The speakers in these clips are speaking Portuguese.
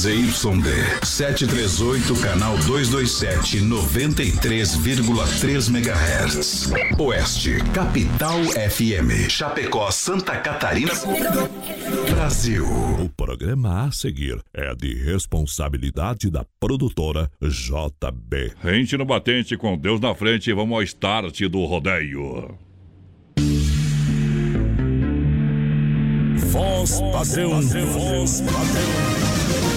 ZYD 738, canal 227, 93,3 MHz. Oeste, Capital FM. Chapecó, Santa Catarina, Brasil. O programa a seguir é de responsabilidade da produtora JB. Rente no batente com Deus na frente, vamos ao start do rodeio. Voz padrão, voz padrão.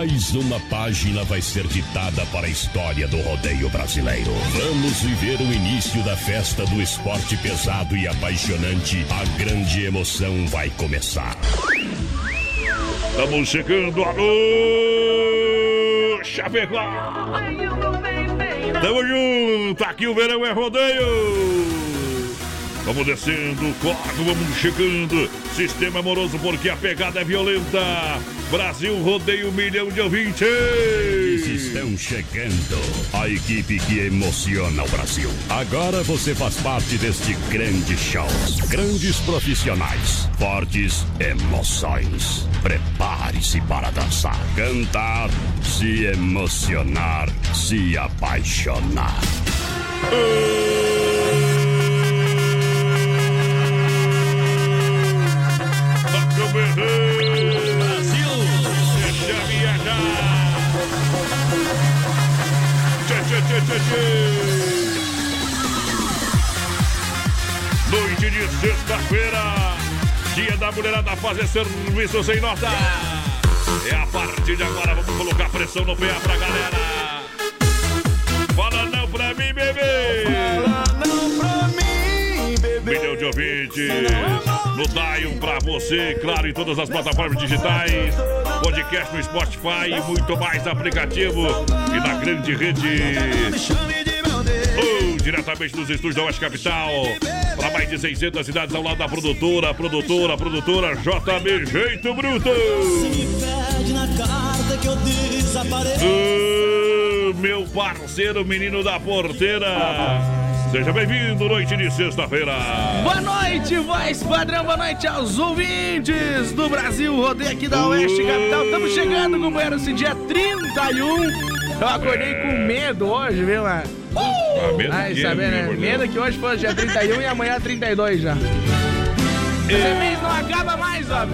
Mais uma página vai ser ditada para a história do rodeio brasileiro. Vamos viver o início da festa do esporte pesado e apaixonante. A grande emoção vai começar. Estamos chegando, alô! Chapecó! Tamo junto, aqui o verão é rodeio! Vamos descendo, corre, vamos chegando. Sistema amoroso porque a pegada é violenta. Brasil rodeio um milhão de ouvintes. Eles estão chegando. A equipe que emociona o Brasil. Agora você faz parte deste grande show. Grandes profissionais, fortes emoções. Prepare-se para dançar, cantar, se emocionar, se apaixonar. Toca berrão. Brasil! Deixa viajar. Tchê, tchê, tchê, tchê. Noite de sexta-feira. Dia da mulherada fazer serviço sem nota. É a partir de agora, vamos colocar pressão no PA pra galera. Fala não pra mim, bebê. Milhão de ouvintes. No Dion pra você, claro, em todas as plataformas digitais. Podcast no Spotify e muito mais aplicativo. E na grande rede. Diretamente dos estúdios da Oeste Capital. Para mais de 600 cidades ao lado da produtora, produtora, produtora JB Jeito Bruto. Oh, meu parceiro, menino da porteira. Seja bem-vindo, noite de sexta-feira. Boa noite, voz padrão, boa noite aos ouvintes do Brasil, rodeio aqui da Oeste Capital. Estamos chegando, companheiro, esse dia 31. Eu acordei com medo hoje, viu, mano? Ah, medo Ai, que, sabe, né? meu Deus. Medo que hoje fosse dia 31 e amanhã 32 já. Esse mês não acaba mais, ó.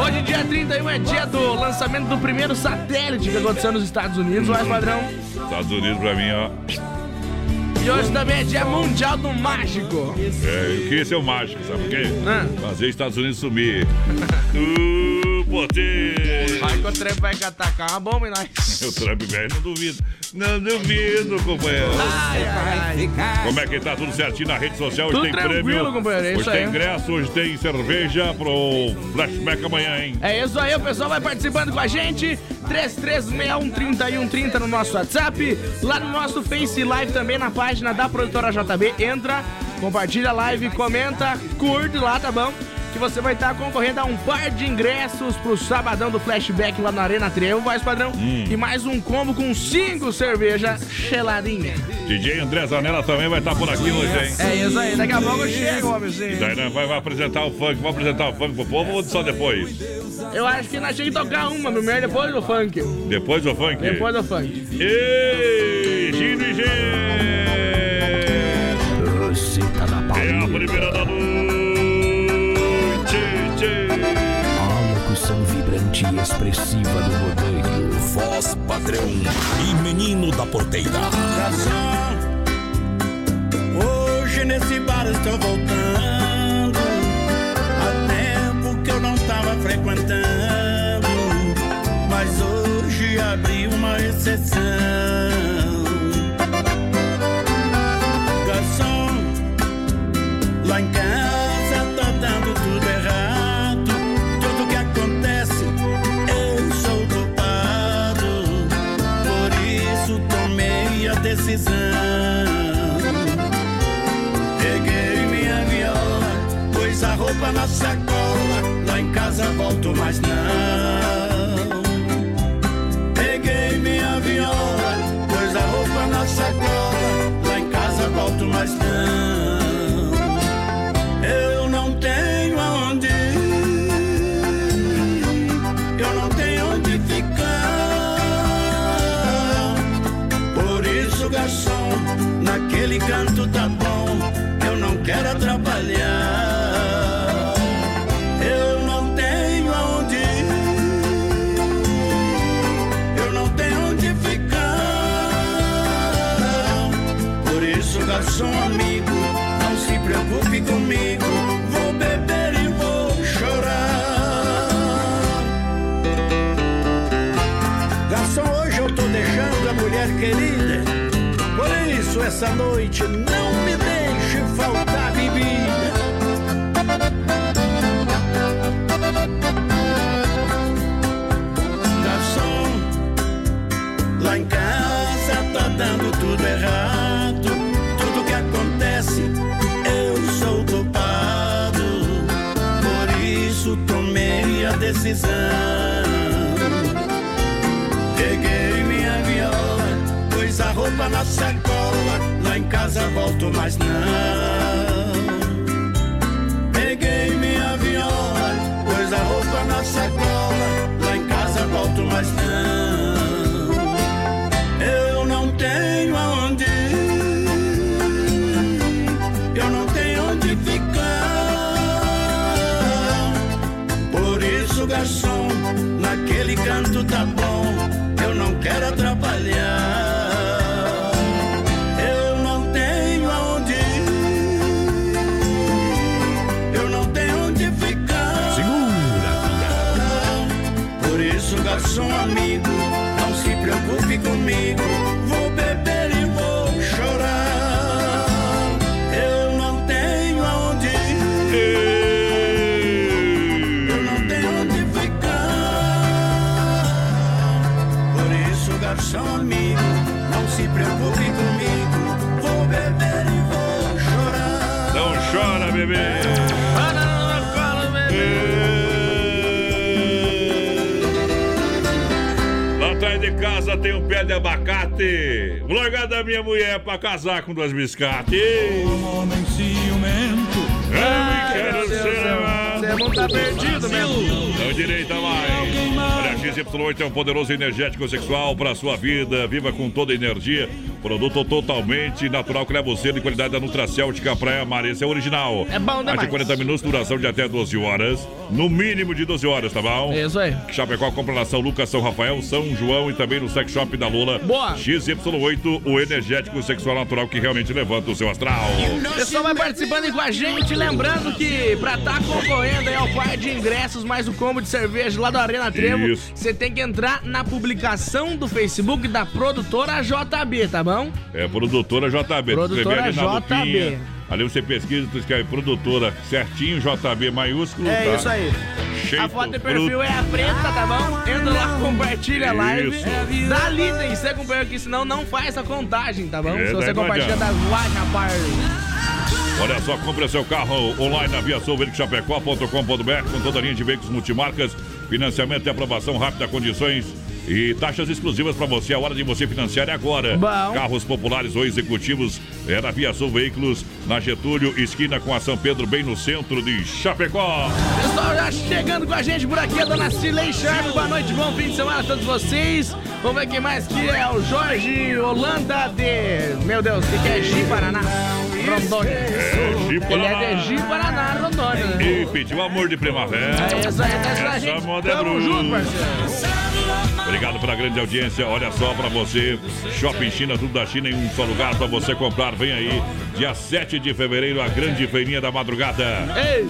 Hoje, dia 31, é dia do lançamento do primeiro satélite que aconteceu nos Estados Unidos, voz padrão. Estados Unidos pra mim, ó. E hoje também é dia mundial do mágico. É, eu queria ser o mágico, sabe por quê? Ah. Fazer os Estados Unidos sumir. Uh, poder! Aí que o Trump vai atacar uma bomba em nós. O Trump velho, não duvido. Não duvido, companheiro. Ai, ai, ai. Como é que tá tudo certinho na rede social? Hoje Tudo tem tranquilo, prêmio. companheiro, é hoje tem aí. ingresso, hoje tem cerveja pro flashback amanhã, hein? É isso aí, o pessoal vai participando com a gente. 33613130 no nosso WhatsApp. Lá no nosso Face Live também na página da produtora JB. Entra, compartilha a live, comenta, curte lá, tá bom? Que você vai estar concorrendo a um par de ingressos pro sabadão do flashback lá na Arena Trevo, voz padrão. Hum. E mais um combo com cinco cerveja geladinha. DJ André Zanella também vai estar por aqui hoje, hein? É isso aí, daqui a pouco eu chego, homemzinho. Daí né, vai, vai apresentar o funk, vai apresentar o funk pro povo ou só depois? Eu acho que nós temos que tocar uma, primeiro depois do funk. Depois do funk? Depois do funk. Ei, Gino e da É a primeira da noite! expressiva do rodeio. Voz padrão e menino da porteira. Hoje nesse bar estou voltando. Há tempo que eu não estava frequentando. Mas hoje abri uma exceção. Pus a roupa na sacola. Lá em casa volto, mas não. Peguei minha viola, pus a roupa na sacola. Lá em casa volto, mas não. Eu não tenho aonde ir, eu não tenho onde ficar. Por isso, garçom, naquele canto essa noite não me deixe faltar bebida. Garçom, lá em casa tá dando tudo errado. Tudo que acontece, eu sou culpado. Por isso tomei a decisão. Peguei minha viola, pus a roupa na sacola. Casa volto, mas não. Peguei minha viola, pus a roupa na sacola. Lá em casa volto, mas não. Eu não tenho aonde ir, eu não tenho onde ficar. Por isso, garçom, naquele canto tá tem um pé de abacate. Vou largar da minha mulher pra casar com duas biscates. Homem ciumento. Eu quero ser amado. Você não tá perdido, meu. Não direita mais. Olha, XY8 é um poderoso energético sexual para sua vida. Viva com toda a energia. Produto totalmente natural que leva você de qualidade da Nutracêutica Praia Mar. Esse é o original. É bom Mais de demais. 40 minutos, duração de até 12 horas. No mínimo de 12 horas, tá bom? Isso aí. Chapecó compra na São Lucas, São Rafael, São João e também no Sex Shop da Lula. Boa. XY8, o energético sexual natural que realmente levanta o seu astral. O pessoal vai participando aí com a gente, lembrando que pra estar concorrendo aí ao par de ingressos mais o combo de cerveja lá do Arena Trevo, você tem que entrar na publicação do Facebook da produtora JB, tá bom? É produtora JB. Produtora Escrever ali na JB. lupinha. Ali você pesquisa, tu escreve produtora certinho, JB maiúsculo. É tá? isso aí. A foto de perfil é a preta, tá bom? Entra lá, compartilha a live. Isso. Dá lida e segue acompanhando aqui, senão não faz a contagem, tá bom? É, Se você compartilha das lojas, rapaz. Olha só, compre seu carro online na viaçãoveículoschapecó.com.br com toda a linha de veículos multimarcas, financiamento e aprovação rápida, condições e taxas exclusivas para você. A hora de você financiar é agora. Bom. Carros populares ou executivos é na Via Sul Veículos, na Getúlio, esquina com a São Pedro, bem no centro de Chapecó. Pessoal, já chegando com a gente por aqui, a dona Cilei Sharp. Boa noite, bom fim de semana a todos vocês. Vamos ver quem mais que é o Jorge Holanda de. Meu Deus, que, que é Gi Paraná? Rondônia. É, Gi Ele Paraná. é de Gi Paraná, Rondônia? E pediu amor de primavera. É isso aí, tá isso aí, gente. é Tamo junto, parceiro. Obrigado pela grande audiência. Olha só para você, Shopping China, tudo da China em um só lugar para você comprar. Vem aí, dia 7 de fevereiro, a grande feirinha da madrugada.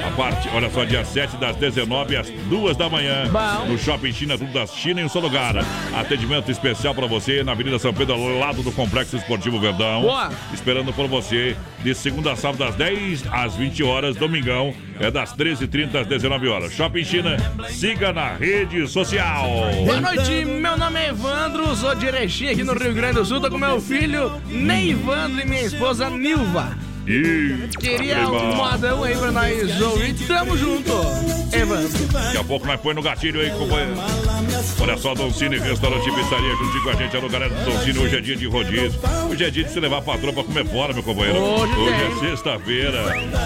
A parte, olha só, dia 7 das 19 às 2 da manhã. No Shopping China, tudo da China em um só lugar. Atendimento especial para você na Avenida São Pedro, ao lado do Complexo Esportivo Verdão. Boa. Esperando por você de segunda a sábado, das 10 às 20 horas. Domingão é das 13h30 às 19 horas. Shopping China, siga na rede social. Boa noite, meu nome é Evandro, sou de Erechim aqui no Rio Grande do Sul, tô com meu filho Neivandro e minha esposa Nilva. E Queria um modão aí pra nós ouvir, tamo junto, Evandro. Daqui a pouco nós põe no gatilho aí, companheiro. Olha só, Doncini, restaurante e pizzaria, juntinho com a gente, alô, galera do Doncini. Hoje é dia de rodízio. Hoje é dia de você levar pra comer fora, meu companheiro. Hoje é sexta-feira.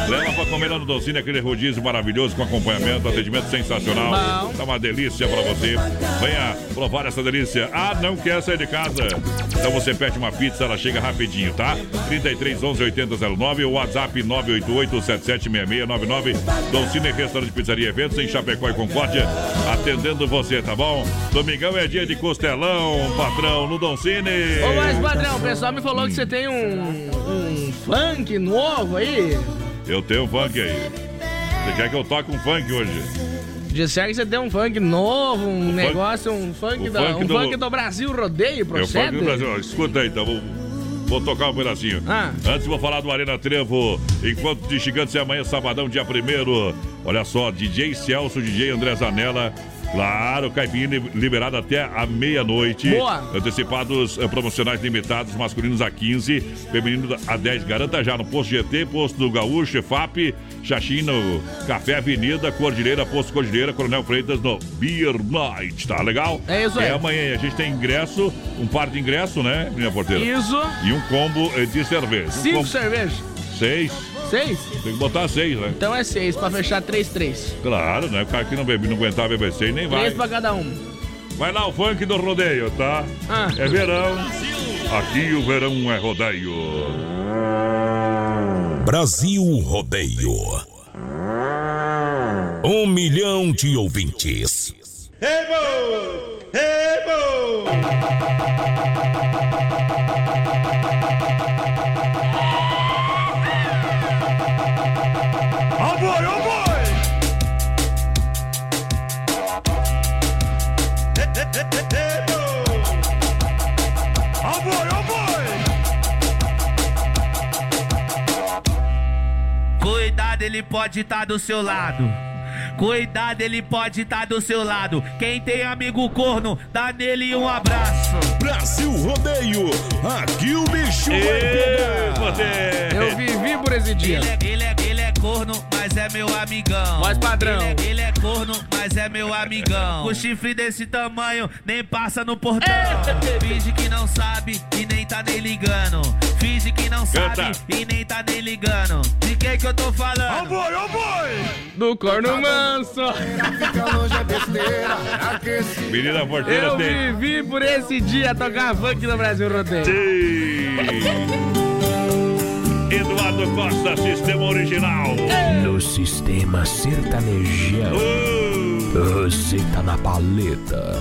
Leva pra comer lá no Doncini, aquele rodízio maravilhoso, com acompanhamento, atendimento sensacional. Bom. Tá uma delícia pra você. Venha provar essa delícia. Ah, não quer sair de casa? Então você pede uma pizza, ela chega rapidinho, tá? 33 11 8009, o WhatsApp 988 776699. Doncini, restaurante, pizzaria, eventos em Chapecó e Concórdia, atendendo você, tá bom? Domingão é dia de costelão, patrão, no Doncini. Ô, mas padrão, o pessoal me falou que você tem um, um funk novo aí. Eu tenho um funk aí. Você quer que eu toque um funk hoje? Disseram que você tem um funk novo, um negócio, um funk, o da, funk um do- funk do Brasil rodeio, É o funk procede? do Brasil. Escuta aí, então. Vou, vou tocar um pedacinho. Ah. Antes vou falar do Arena Trevo. Enquanto de Gigantes é amanhã, sabadão, dia 1 Olha só, DJ Celso, DJ André Zanella. Claro, Caipinha li- liberado até a meia-noite. Boa. Antecipados eh, promocionais limitados, masculinos a 15, feminino a 10. Garanta já no Posto GT, Posto do Gaúcho, FAP, Xaxino, Café Avenida, Cordilheira, Posto Cordilheira, Coronel Freitas no Beer Night. Tá legal? É isso aí. É amanhã. A gente tem ingresso, um par de ingresso, né, minha porteira? Isso, E um combo eh, de cerveja. Um cinco combo- cervejas. Seis. Seis? Tem que botar seis, né? Então é seis, pra fechar três, três. Claro, né? O cara que não, bebe, não aguentar beber seis nem vai. Três pra cada um. Vai lá o funk do rodeio, tá? Ah. É verão. Aqui o verão é rodeio. Brasil Rodeio. Um milhão de ouvintes. Cuidado, ele pode estar do seu lado. Cuidado, ele pode estar do seu lado. Quem tem amigo corno, dá nele um abraço. Brasil Rodeio. Aqui o bicho vai Ê, pegar. poder. Eu vivi por esse dia. Ele é, ele, é, ele é corno, mas é meu amigão. Voz padrão. Ele é, ele é corno, mas é meu amigão. Com chifre desse tamanho, nem passa no portão. Finge que não sabe e nem tá nem ligando. Finge que não sabe Canta. e nem tá nem ligando. De quem que eu tô falando? Do corno manso. Menina porteira Eu vivi por esse dia tocar funk no Brasil Rodeio. Eduardo Costa, sistema original. No sistema sertanejão. Uh, Roseta na paleta.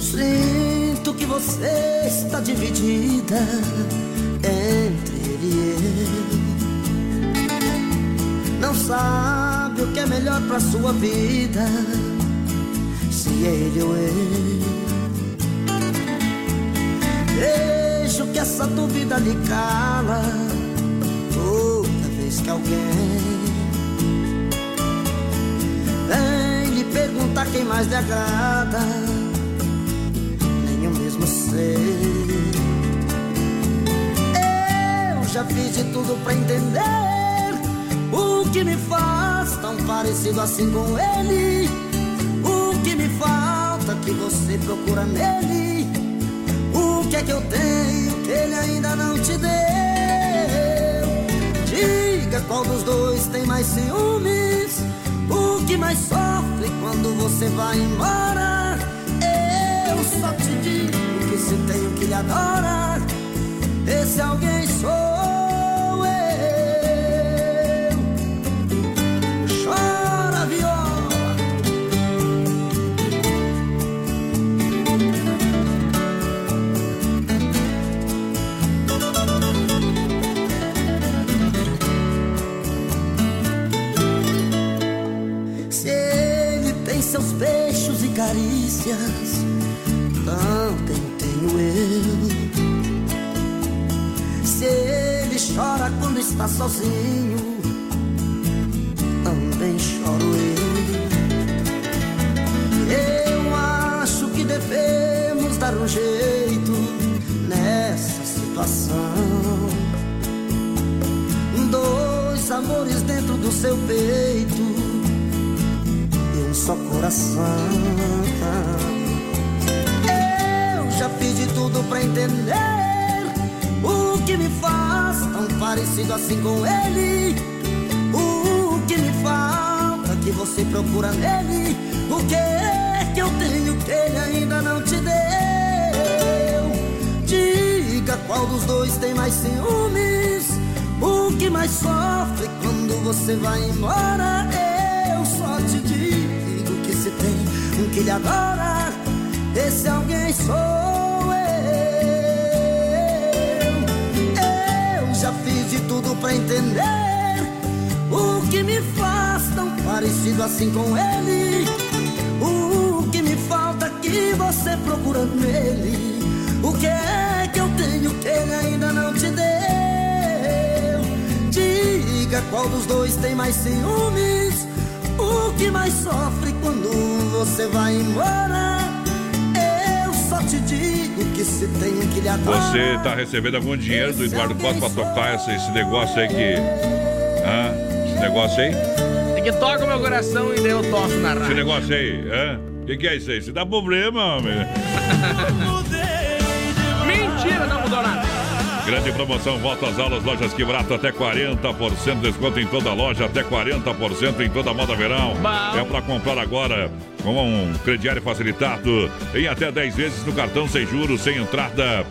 Sinto que você está dividida entre ele e eu. Não sabe o que é melhor pra sua vida, se é ele ou eu. Vejo que essa dúvida lhe cala toda vez que alguém vem lhe perguntar quem mais lhe agrada nem eu mesmo sei. Eu já fiz de tudo pra entender o que me faz tão parecido assim com ele. O que me falta que você procura nele. Que é que eu tenho que ele ainda não te deu? Diga qual dos dois tem mais ciúmes. O que mais sofre quando você vai embora? Eu só te digo que se tem o que lhe adora, esse alguém sou carícias também tenho eu. Se ele chora quando está sozinho, também choro eu. Eu acho que devemos dar um jeito nessa situação. Dois amores dentro do seu peito e um só coração. Eu já fiz de tudo pra entender o que me faz tão parecido assim com ele. O que me falta que você procura nele. O que é que eu tenho que ele ainda não te deu? Diga qual dos dois tem mais ciúmes. O que mais sofre quando você vai embora? Que lhe adora, esse alguém sou eu. Eu já fiz de tudo pra entender o que me faz tão parecido assim com ele. O que me falta que você procura nele. O que é que eu tenho que ele ainda não te deu? Diga qual dos dois tem mais ciúmes. O que mais sofre você vai embora? Eu só te digo que se tem que lhe adora. Você tá recebendo algum dinheiro do Eduardo Costa pra tocar esse, esse negócio aí que. Hã? Esse negócio aí? É que toca o meu coração e daí eu toco na Esse rádio. negócio aí, hã? O que, que é isso aí? Se dá problema, homem. Mentira, não mudou nada. Grande promoção, volta às aulas, lojas que barato, até 40% de desconto em toda loja, até 40% em toda a moda verão. Bom. É para comprar agora com um crediário facilitado em até 10 vezes no cartão sem juros, sem entrada.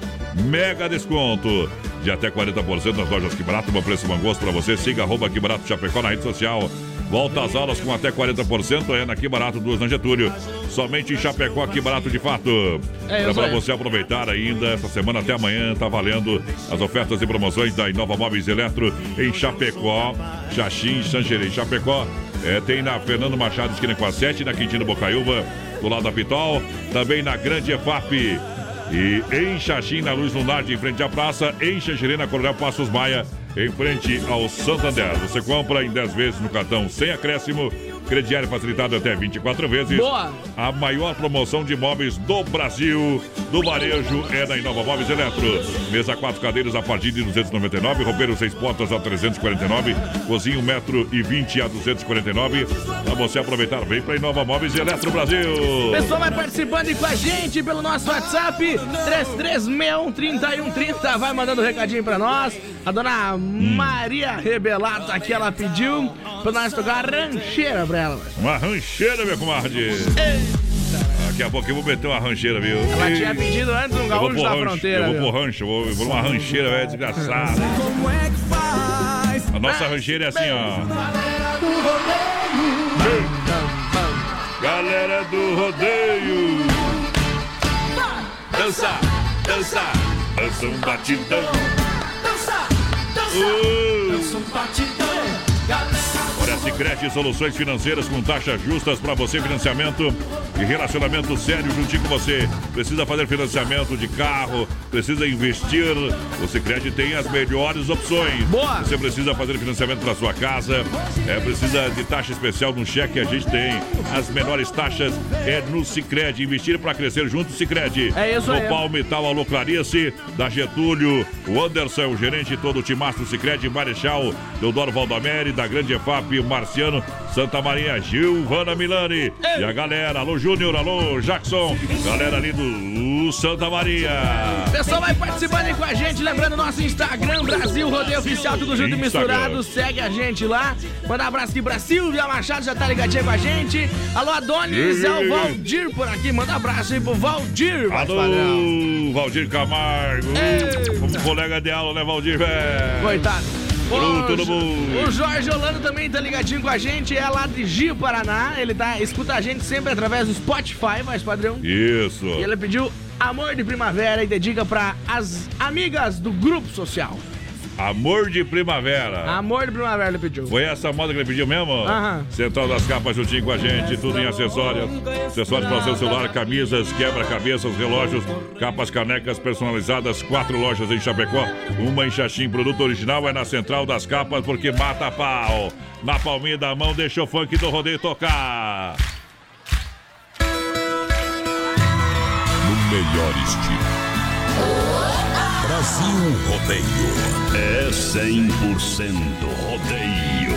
Mega desconto de até 40% nas lojas que barato, bom preço, bom gosto para você. Siga arroba que barato Chapecó na rede social. Volta às aulas com até 40%, é na Que Barato, duas na Getúlio. Somente em Chapecó, Que Barato de fato. É É para você aproveitar ainda essa semana até amanhã, tá valendo as ofertas e promoções da Inova Móveis Eletro em Chapecó, Xaxim, Xanxerê. Chapecó é, tem na Fernando Machado, esquina com a 7, na Quintino Bocaiúva, do lado da Pitol, também na Grande EFAP. E em Xaxim, na Luz Lunar, em frente à praça, em Xanxerê, na Coronel Passos Maia, em frente ao Santander. Você compra em 10 vezes no cartão sem acréscimo, crediário facilitado até 24 vezes. Boa. A maior promoção de imóveis do Brasil, do varejo, é na Inova Móveis Eletro. Mesa quatro cadeiras a partir de 299, roupeiro seis portas a 349, cozinha 1 metro e 20 a 249. Para você aproveitar, vem para Inova Móveis Eletro Brasil. Pessoal vai participando aí com a gente pelo nosso WhatsApp 33613130. Vai mandando um recadinho pra nós. A dona Maria Rebelato aqui, ela pediu pra nós tocar rancheira pra ela. Uma rancheira, minha comadre. Daqui a pouco eu vou meter uma rancheira, viu? Ela tinha pedido antes um gaúcho da rancho, fronteira. Eu vou pôr rancho, vou, vou numa rancheira, velho, desgraçada. Como é que faz? A nossa rancheira é assim, ó. Galera do rodeio. Dança, dança, dança um batidão. Uh. Olha, Sicredi Soluções Financeiras com taxas justas para você, financiamento e relacionamento sério juntinho com você. Precisa fazer financiamento de carro, precisa investir. O Sicredi tem as melhores opções. Boa. Você precisa fazer financiamento para sua casa, é, precisa de taxa especial no cheque, a gente tem. As menores taxas é no Sicredi. Investir para crescer junto, Sicredi. É isso no aí. Palmital, Alô Clarice, da Getúlio, o Anderson, o gerente, todo o timaço Sicredi, Marechal, Deodoro Valdomeri, da Grande EFAP, Marciano, Santa Maria, Gilvana Milani. E a galera, alô Júnior, alô Jackson, galera ali do Santa Maria. Pessoal vai participando aí com a gente, lembrando nosso Instagram, Brasil Rodeio Oficial, tudo junto e Instagram. misturado. Segue a gente lá. Manda um abraço aqui pra Silvia Machado, já tá ligadinha com a gente. Alô, Adonis, é o Valdir por aqui. Manda um abraço aí pro Valdir. Alô, Valdir Camargo. Ei. Como colega de aula, né, Valdir, velho? Coitado. Alô, O- todo mundo. O Jorge Holanda também tá ligadinho com a gente, é lá de Gio, Paraná. Ele tá, escuta a gente sempre através do Spotify, mais padrão. Isso. E ele pediu Amor de Primavera e dedica pra as amigas do grupo social. Amor de Primavera. Amor de primavera ele pediu. Foi essa moda que ele pediu mesmo? Aham. Central das Capas juntinho com a gente, tudo em acessórios. Acessórios para seu celular, camisas, quebra-cabeças, relógios, capas, canecas personalizadas. Quatro lojas em Chapecó, uma em Xaxim. Produto original é na Central das Capas, porque mata a pau. Na palminha da mão, deixa o funk do rodeio tocar. No melhor estilo. Brasil Rodeio. É 100% rodeio.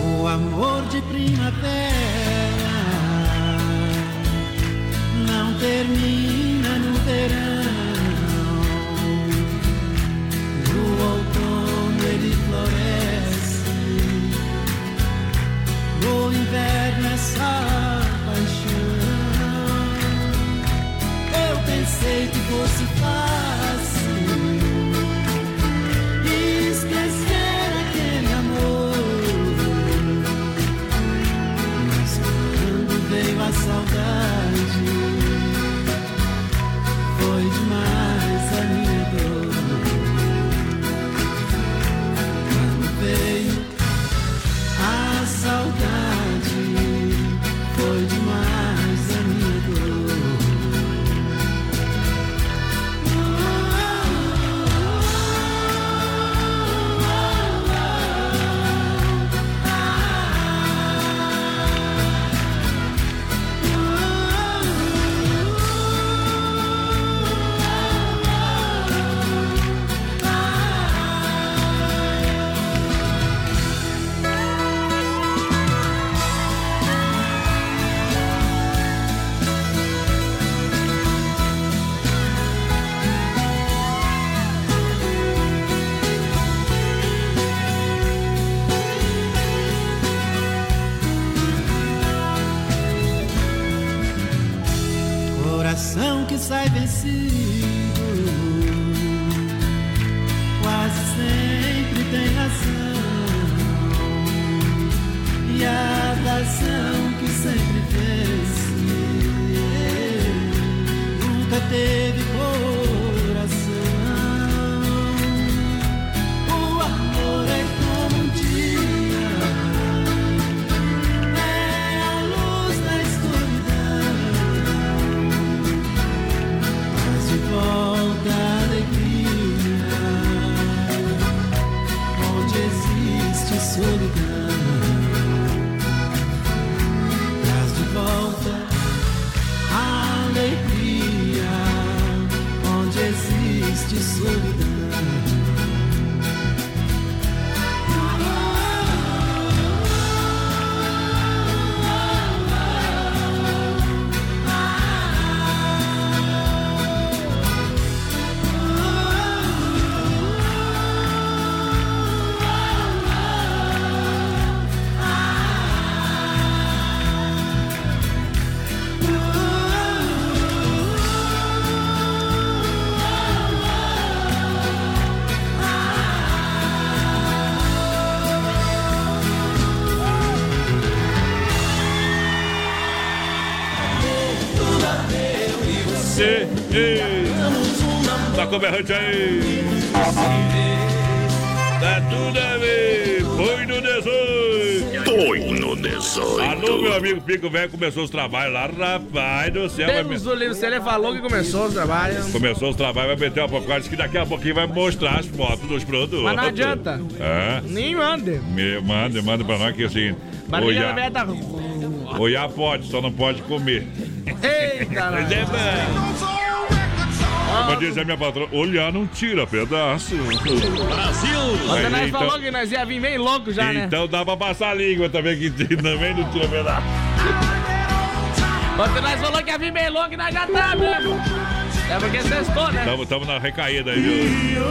O amor de primavera não termina no verão. É só paixão. Eu pensei que fosse fácil esquecer aquele amor. Mas quando veio a saudade, Com berrante aí. Tá tudo a ver. Foi no 18. Foi no 18. Alô, meu amigo Pico Velho, começou os trabalhos lá, rapaz do céu. vai me- do livro, ele falou que começou o trabalho. Começou os trabalhos, vai meter uma popcorn, diz que daqui a pouquinho vai mostrar as fotos dos produtos. Mas não adianta. É. Nem manda. Me, manda, manda pra nós que assim. Barriga da tá... olhar pode, só não pode comer. Eita, Mas é bom. Como diz a minha patroa, olhar não tira pedaço. Ontem nós Aí, então- falou que nós ia vir bem louco já, né? Então dá pra passar a língua também, que também não tira pedaço. Ontem nós falou que ia vir bem louco e nós já tá mesmo. É porque sextou, né? Estamos na recaída aí, viu?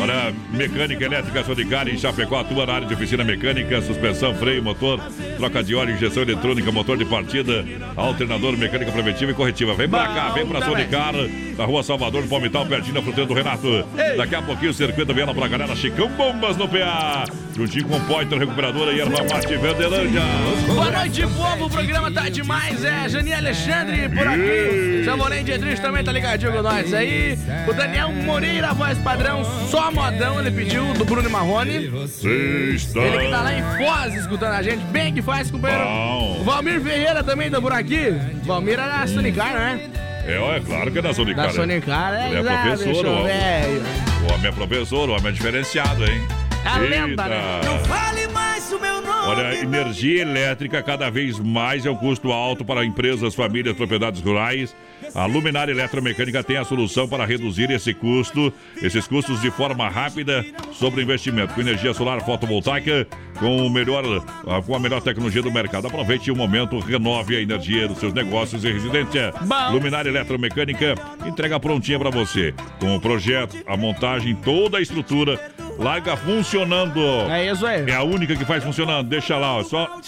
Olha, mecânica elétrica Sonicari em Chapecó atua na área de oficina mecânica, suspensão, freio, motor, troca de óleo, injeção eletrônica, motor de partida, alternador, mecânica preventiva e corretiva. Vem pra cá, vem pra Sonicar. na rua Salvador, no Palmital, pertinho da fruteira do Renato. Daqui a pouquinho o circuito viela pra galera. Chicão Bombas no PA. Juntinho com Poiter Recuperadora e Erva Mate Verdelândia. Boa noite, povo. O programa tá demais. É Jani Alexandre por aqui. Samoném de Edrich também tá ligadinho com nós aí. O Daniel Moreira, voz padrão, só modão. Ele pediu do Bruno Marrone. Ele que tá lá em Foz escutando a gente. Bem que faz, companheiro. Bom. O Valmir Ferreira também tá por aqui. Valmir era Sonicar, né? É, é claro que é da Sonicar. Da Sonicar, é, é exato, professor, velho. O homem é professor, o homem é diferenciado, hein? A lenda, né? Eita. Fale mais o meu nome. Olha, energia elétrica cada vez mais é um custo alto para empresas, famílias, propriedades rurais. A Luminária Eletromecânica tem a solução para reduzir esse custo, esses custos de forma rápida sobre investimento. Com energia solar fotovoltaica, com, o melhor, ah, com a melhor tecnologia do mercado. Aproveite o momento, renove a energia dos seus negócios e residência. Bom. Luminária Eletromecânica entrega prontinha para você. Com o projeto, a montagem, toda a estrutura. Larga funcionando. É isso aí. É a única que faz funcionando. Deixa lá, ó, só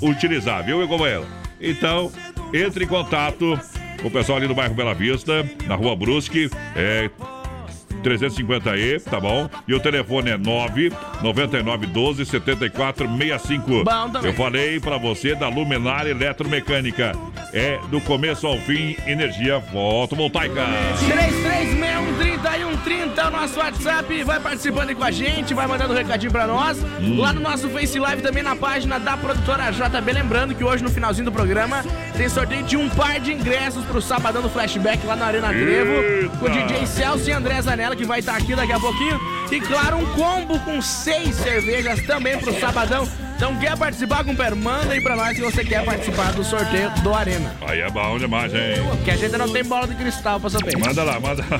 utilizar, viu, companheiro? Então, entre em contato com o pessoal ali do bairro Bela Vista, na rua Brusque, é 350E, tá bom? E o telefone é 99912 7465. Bom também. Eu falei pra você da Luminária Eletromecânica. É do começo ao fim, energia fotovoltaica. 33613130 é o nosso WhatsApp. Vai participando aí com a gente, vai mandando um recadinho pra nós. Lá no nosso Face Live, também na página da produtora JB. Lembrando que hoje, no finalzinho do programa, tem sorteio de um par de ingressos pro Sabadão do Flashback lá na Arena Trevo. Com o DJ Celso e André Zanella, que vai estar aqui daqui a pouquinho. E claro, um combo com seis cervejas também pro Sabadão. Então, quer participar, companheiro? Manda aí pra nós se você quer participar do sorteio do Arena. Aí é bom demais, hein? Que a gente não tem bola de cristal pra saber. Manda lá, manda lá.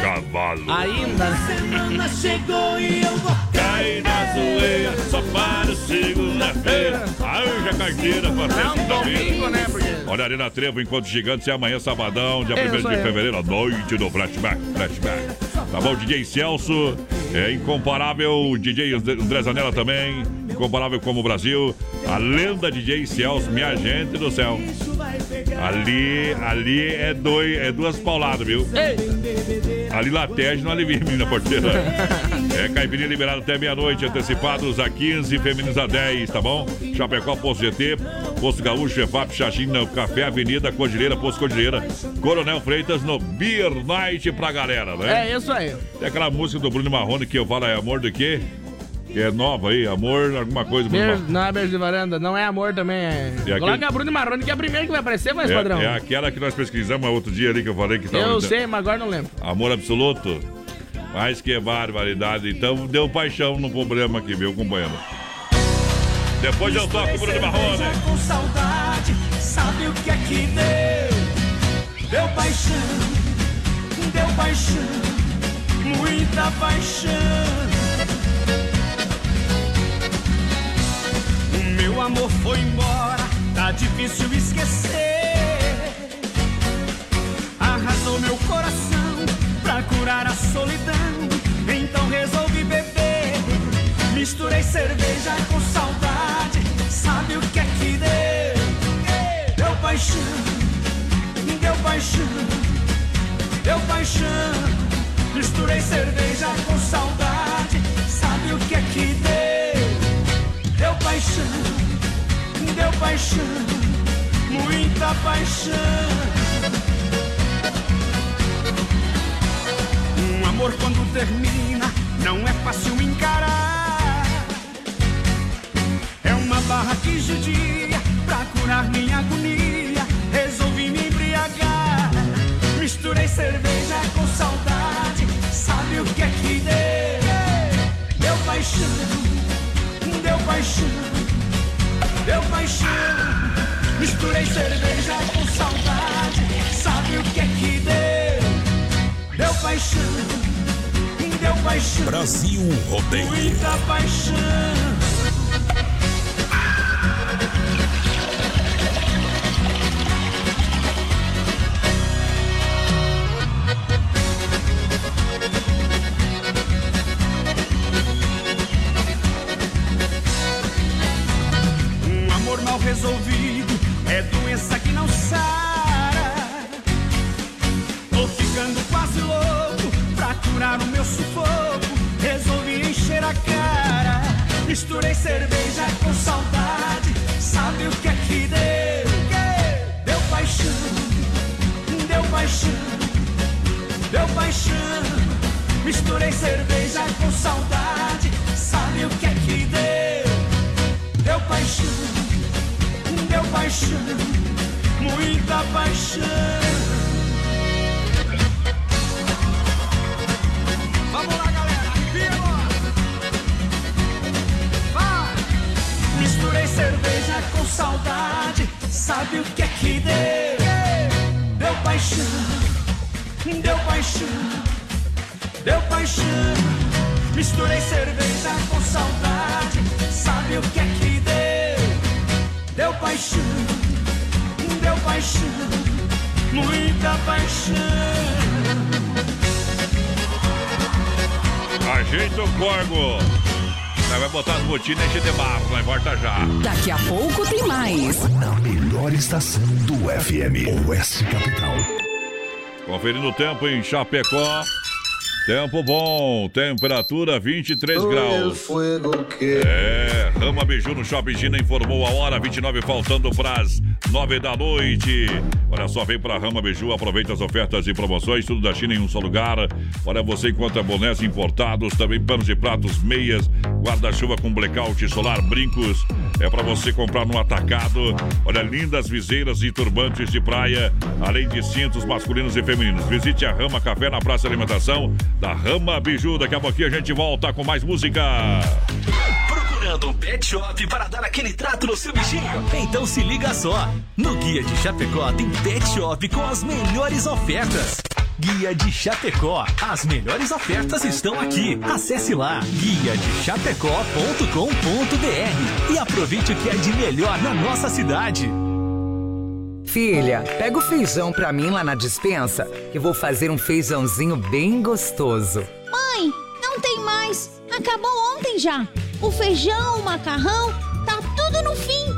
Cavalo. Ainda? Semana chegou e eu vou Cai na zoeira, só para segunda-feira. Anja carteira pra É um segunda-feira. domingo, né? Porque... Olha, Arena Trevo, Encontro Gigante, é amanhã, sabadão, dia É, 1 isso de fevereiro, à noite do Flashback. Flashback. Tá bom, DJ Celso, é incomparável, DJ André Zanella também, incomparável como o Brasil. A lenda DJ Celso, minha gente do céu. Ali, ali é, dois, é duas pauladas, viu? Ali latege não alivia, menina porteira. É caipirinha liberado até meia-noite, antecipados a 15, femininos a 10, tá bom? Chapecó, Posto GT, Posto Gaúcho, EFAP, Xaxim, Café, Avenida, Cordilheira, Posto Cordilheira, Coronel Freitas no Beer Night pra galera, né? É isso aí. Tem aquela música do Bruno Marrone que eu falo é amor do quê? Que é nova aí, amor, alguma coisa. Beijo, não é beijo de varanda, não é amor também. É... E aquele- Coloca a Bruno Marrone, que é a primeira que vai aparecer, mas padrão. É, é aquela que nós pesquisamos outro dia ali que eu falei que tava. Eu sei, mas agora não lembro. Amor absoluto? Mas que barbaridade. Então deu paixão no problema aqui, viu, companheiro? Depois eu toco o Bruno Marrone. com saudade, sabe o que é que deu? Deu paixão, deu paixão, muita paixão. Meu amor foi embora, tá difícil esquecer. Arrasou meu coração pra curar a solidão. Então resolvi beber. Misturei cerveja com saudade. Sabe o que é que deu? Deu paixão, deu paixão, deu paixão. Misturei cerveja com saudade. Sabe o que é que deu? Paixão, deu paixão, muita paixão. Um amor quando termina não é fácil encarar. É uma barra que judia pra curar minha agonia. Resolvi me embriagar. Misturei cerveja com saudade. Sabe o que é que deu? Deu paixão, paixão, deu paixão. Misturei cerveja com saudade. Sabe o que é que deu? Deu paixão, deu paixão. Brasil Rodeio. Muita paixão. Conferindo o tempo em Chapecó. Tempo bom, temperatura 23 graus. É, Rama Biju no Shopping China informou a hora 29 faltando para as 9 da noite. Olha só, vem para Rama Biju, aproveita as ofertas e promoções, tudo da China em um só lugar. Olha você encontra bonés importados, também panos e pratos, meias, guarda-chuva com blackout solar, brincos. É para você comprar no atacado. Olha, lindas viseiras e turbantes de praia, além de cintos masculinos e femininos. Visite a Rama Café na Praça Alimentação da Rama Biju. Daqui a pouquinho a gente volta com mais música. Procurando um pet shop para dar aquele trato no seu bichinho? Então se liga só. No Guia de Chapecó tem pet shop com as melhores ofertas. Guia de Chapecó. As melhores ofertas estão aqui. Acesse lá guia de chapecó.com.br e aproveite o que é de melhor na nossa cidade. Filha, pega o feijão pra mim lá na dispensa, que eu vou fazer um feijãozinho bem gostoso. Mãe, não tem mais. Acabou ontem já. O feijão, o macarrão, tá tudo no fim.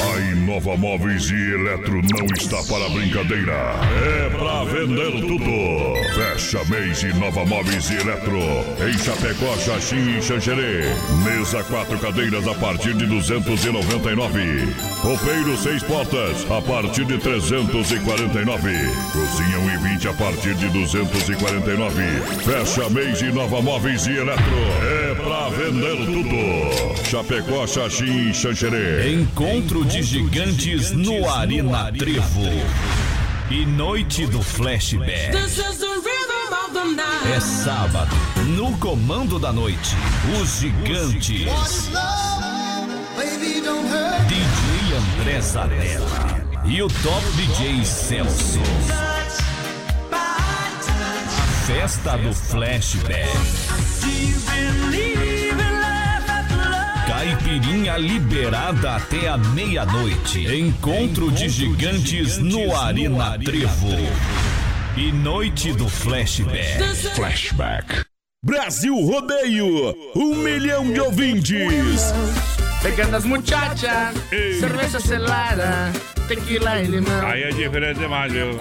A Inova Móveis e Eletro não está para brincadeira. É pra vender tudo. Fecha mês Inova Móveis e Eletro. Em Chapecó, Xaxim e Xanxerê. Mesa quatro cadeiras a partir de 299. Roupeiro seis portas a partir de 349. Cozinha 1 e 20 a partir de 249. Fecha mês Inova Móveis e Eletro. É pra vender tudo. Chapecó, Xaxim e Xanxerê. Encontro de gigantes no Arena Trevo. E noite do flashback. É sábado, no comando da noite, os gigantes. DJ André Zanella e o top DJ Celso. A festa do flashback. Caipirinha liberada até a meia-noite. Encontro de gigantes no Arena Trevo. E noite do flashback. Flashback. Brasil Rodeio, um milhão de ouvintes. Pegando as muchachas, cerveja selada, tequila e limão. Aí é diferente demais, viu?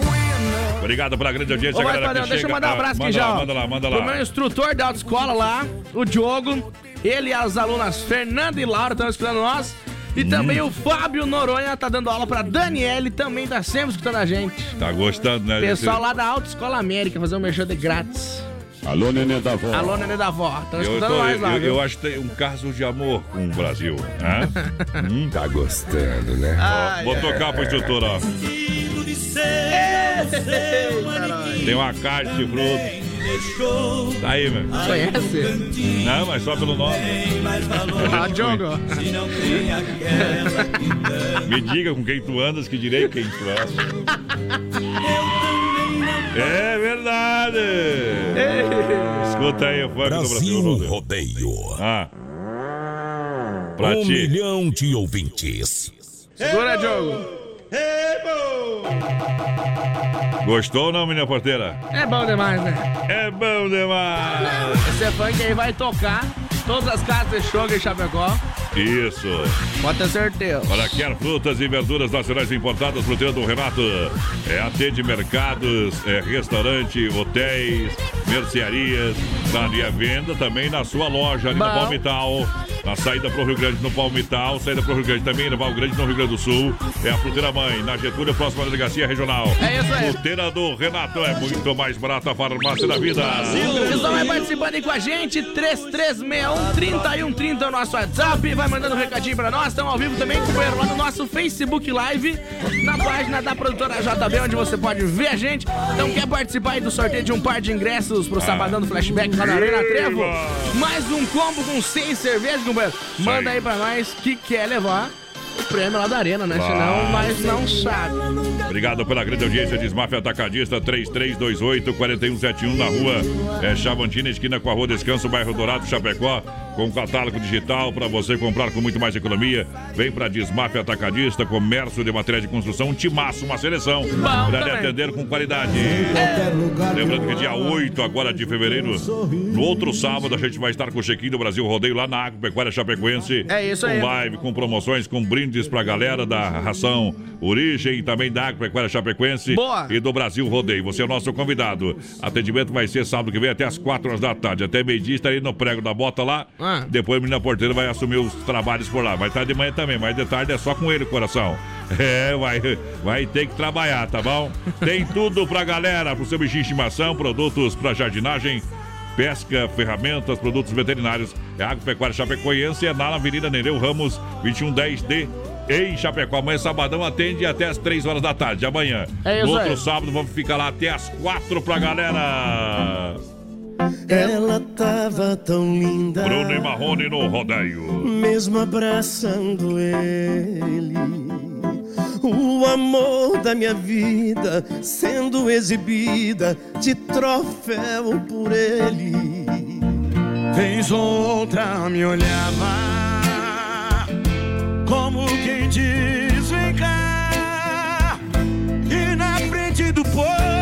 Obrigado pela grande audiência, Ô, galera. Padrão, que deixa eu mandar um abraço Ah, aqui manda já. Lá, manda lá, manda Pro meu lá. instrutor da autoescola lá, o Diogo. Ele e as alunas Fernanda e Laura estão escutando nós. E também Hum. o Fábio Noronha tá dando aula pra Daniele, também tá sempre escutando a gente. Tá gostando, né? Pessoal lá da Autoescola América, fazer um merchan de grátis. Alô, nenê da avó. Alô, nenê da avó. Estão Eu, escutando tô- nós lá, eu- eu acho que tem um caso de amor com o Brasil. Hã? Hum, tá gostando, né? Ai, vou ai, tocar pro instrutor, ó. Tem uma caixa de fruta. Tá aí, meu. Conhece? Não, mas só pelo nome. Ah, Diogo. Me diga com quem tu andas, que direi quem tu és. É verdade! Escuta aí o funk do Brasil Brasil Rodeio. Ah. Pra Um ti. milhão de ouvintes. Segura, Diogo. Gostou ou não, menina porteira? É bom demais, né? É bom demais. Esse funk aí vai tocar todas as casas de show em Chapecó. Isso. Pode ter certeza. Olha, quer frutas e verduras nacionais importadas, fruteira do Renato. É, atende mercados, é, restaurante, hotéis, mercearias, e venda também na sua loja, ali Bom. no Palmital. Na saída pro Rio Grande, no Palmital. Saída pro Rio Grande também, no Val Grande, no Rio Grande do Sul. É a Fruteira Mãe, na Getúlio, próxima delegacia regional. É isso aí. Fruteira do Renato é muito mais barata a farmácia da vida. O pessoal vai participando aí com a gente, 3361 3130 é o nosso WhatsApp, vai mandando um recadinho pra nós, estamos ao vivo também, companheiro, lá no nosso Facebook Live, na página da produtora JB, onde você pode ver a gente. Então quer participar aí do sorteio de um par de ingressos pro Sabadão do Flashback lá na Arena Trevo? Mais um combo com seis cervejas, companheiro. Manda aí pra nós que quer levar o prêmio lá da Arena, né? Senão nós não sabe. Obrigado pela grande audiência de Smaf Atacadista 3328-4171 na rua é, Chavantina, esquina com a Rua Descanso, bairro Dourado, Chapecó, com catálogo digital para você comprar com muito mais economia. Vem para Desmaf Atacadista, comércio de materiais de construção, um timaço, uma seleção para lhe atender com qualidade. Lembrando que dia 8 agora de fevereiro, no outro sábado, a gente vai estar com o Chequinho do Brasil Rodeio lá na Agropecuária Chapecoense. É isso aí. Com live, com promoções, com brindes pra galera da ração Origem e também da Agropecuária Chapecoense Boa. e do Brasil Rodeio. Você é o nosso convidado. Atendimento vai ser sábado que vem até as 4 horas da tarde. Até meio-dia estarei no prego da bota lá. Ah. Depois a menina porteira vai assumir os trabalhos por lá. Vai estar de manhã também, mas de tarde é só com ele, coração. É, vai, vai ter que trabalhar, tá bom? Tem tudo pra galera, pro seu bichinho de estimação, produtos pra jardinagem, pesca, ferramentas, produtos veterinários. É Agropecuária Chapecoense, é na Avenida Nereu Ramos, 2110D. Em Chapecó, amanhã sabadão atende até as 3 horas da tarde, amanhã. É isso no outro aí. sábado vamos ficar lá até as 4 pra galera. Ela tava tão linda. Bruno e Marrone no rodeio. mesmo abraçando ele. O amor da minha vida sendo exibida de troféu por ele. Ou outra me olhava como quem diz: vem cá. E na frente do povo,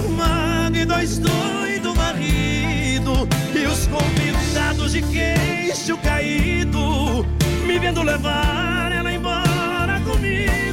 inconformado e dois doidos varrido. E os convidados de queixo caído, me vendo levar ela embora comigo.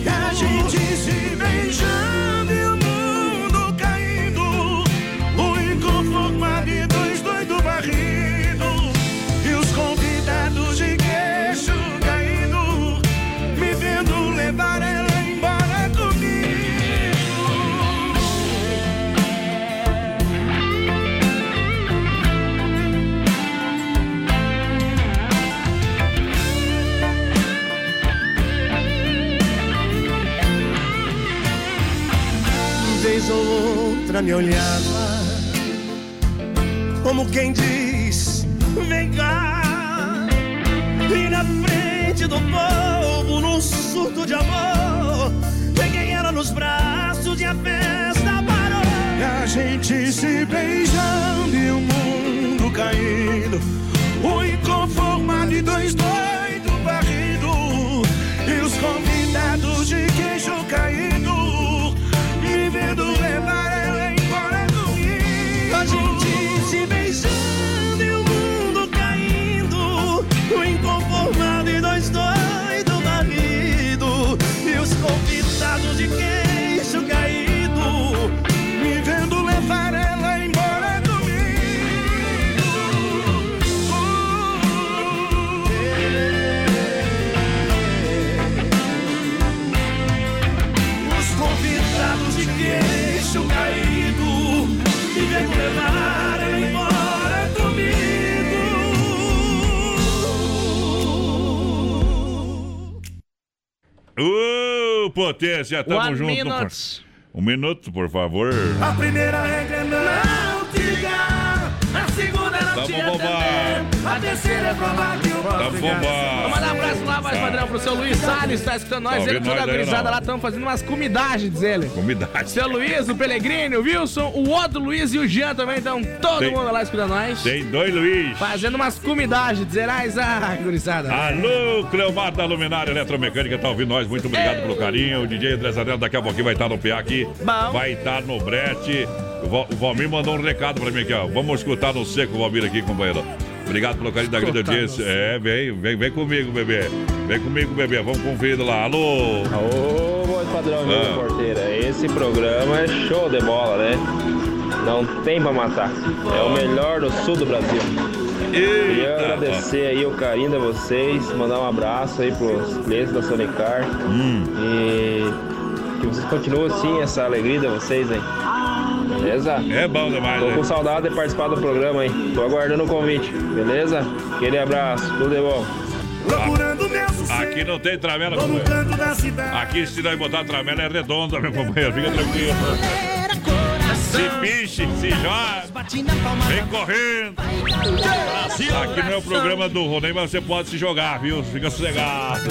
Outra me olhava, como quem diz: Vem cá. E na frente do povo, num surto de amor, peguei ela nos braços e a festa parou. E a gente se beijando e o mundo caindo. O inconformado e dois doidos Ô, potência, tamo One junto. minute. Um minuto, por favor. A primeira regra é não Tá bom, atender. A terceira é lá que eu Tá bombado. Vou mandar um abraço lá, mais Tá. padrão, pro seu Luiz Salles, tá escutando nós. Tá ele toda a gurizada lá, estão fazendo umas comidagens, diz ele. Comidade. Seu Luiz, o Pellegrini, o Wilson, o outro Luiz e o Jean também estão todo Tem- mundo lá escutando nós. Tem dois Luiz. Fazendo umas comidagens, dizer, ah, gurizada. Alô, Cleomar da Luminária Eletromecânica, tá ouvindo nós? Muito obrigado pelo carinho. O DJ André Zanella daqui a pouquinho vai estar no PA aqui. Bom. Vai estar no brete. O Val- o Valmir mandou um recado pra mim aqui, ó. Vamos escutar no seco o Valmir aqui, companheiro. Obrigado pelo carinho da grande audiência. É, vem, vem, vem comigo, bebê. Vem comigo, bebê. Vamos conferir lá. Alô. Ô, voz padrão, Ah. porteira? Esse programa é show de bola, né? Não tem pra matar. É o melhor do sul do Brasil. Queria Eita. agradecer aí o carinho de vocês, mandar um abraço aí pros clientes da Sonicar. Hum. E que vocês continuem assim, essa alegria de vocês, hein? Beleza? É bom demais, Tô né? com saudade de participar do programa, hein? Tô aguardando o convite, beleza? Aquele abraço, tudo de bom. Aqui não tem tramela, no companheiro. Aqui, se nós botar tramela, é redonda, meu companheiro. Fica tranquilo. Se piche, se joga. Vem correndo. Aqui não é o programa do Ronei, mas você pode se jogar, viu? Fica sossegado.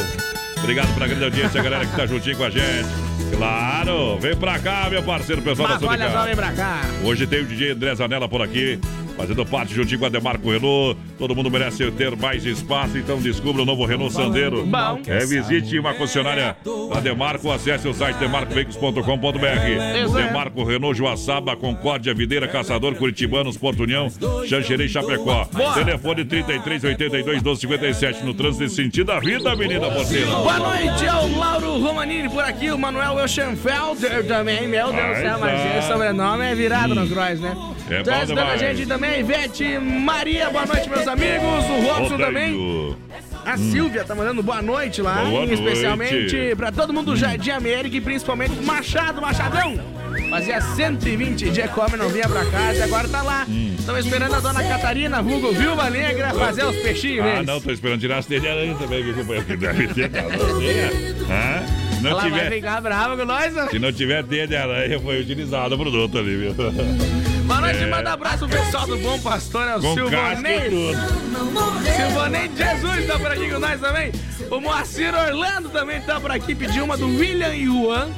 Obrigado pela grande audiência, a galera que tá juntinho com a gente. Claro, vem pra cá, meu parceiro, pessoal Mas da olha só, vem pra cá. Hoje tem o DJ André Zanella por aqui, fazendo parte juntinho com a Demarco Renault. Todo mundo merece ter mais espaço, então descubra o novo Renault Sandero. Bom. É, visite uma concessionária da Demarco, acesse o site demarcoveículos.com.br. Demarco Renault, Joaçaba, Concórdia, Videira, Caçador, Curitibanos, Porto União, Xanxerê Chapecó. Boa. Telefone 33 82 12 57 no trânsito sentido da vida, menina porteira. Boa noite, é o Lauro Romanini por aqui, o Manuel Elschenfelder também, meu Deus do céu, mas tá. esse sobrenome é virado no Cross, né? É Tá bom a gente também, Ivete Maria, boa noite, meus amigos, o Robson também. A Silvia tá mandando boa noite lá, Boa noite. especialmente pra todo mundo do Jardim América e principalmente Machado, Machadão. Fazia 120 dias come, não vinha pra casa e agora tá lá. Hum. Estão esperando a dona Catarina, vulgo Viúva Negra, fazer os peixinhos Ah, não, tô esperando tirar as telhas também, viu, companheiro? Que deve ter? Se não Ela vai tiver, ficar brava com nós, se não tiver de aranha, foi utilizado o produto ali, viu? Boa noite, É. manda abraço pessoal do Bom Pastor, é o e Silvanei. Silvanei Jesus tá por aqui com nós também. O Moacir Orlando também tá por aqui, pediu uma do William Yuan.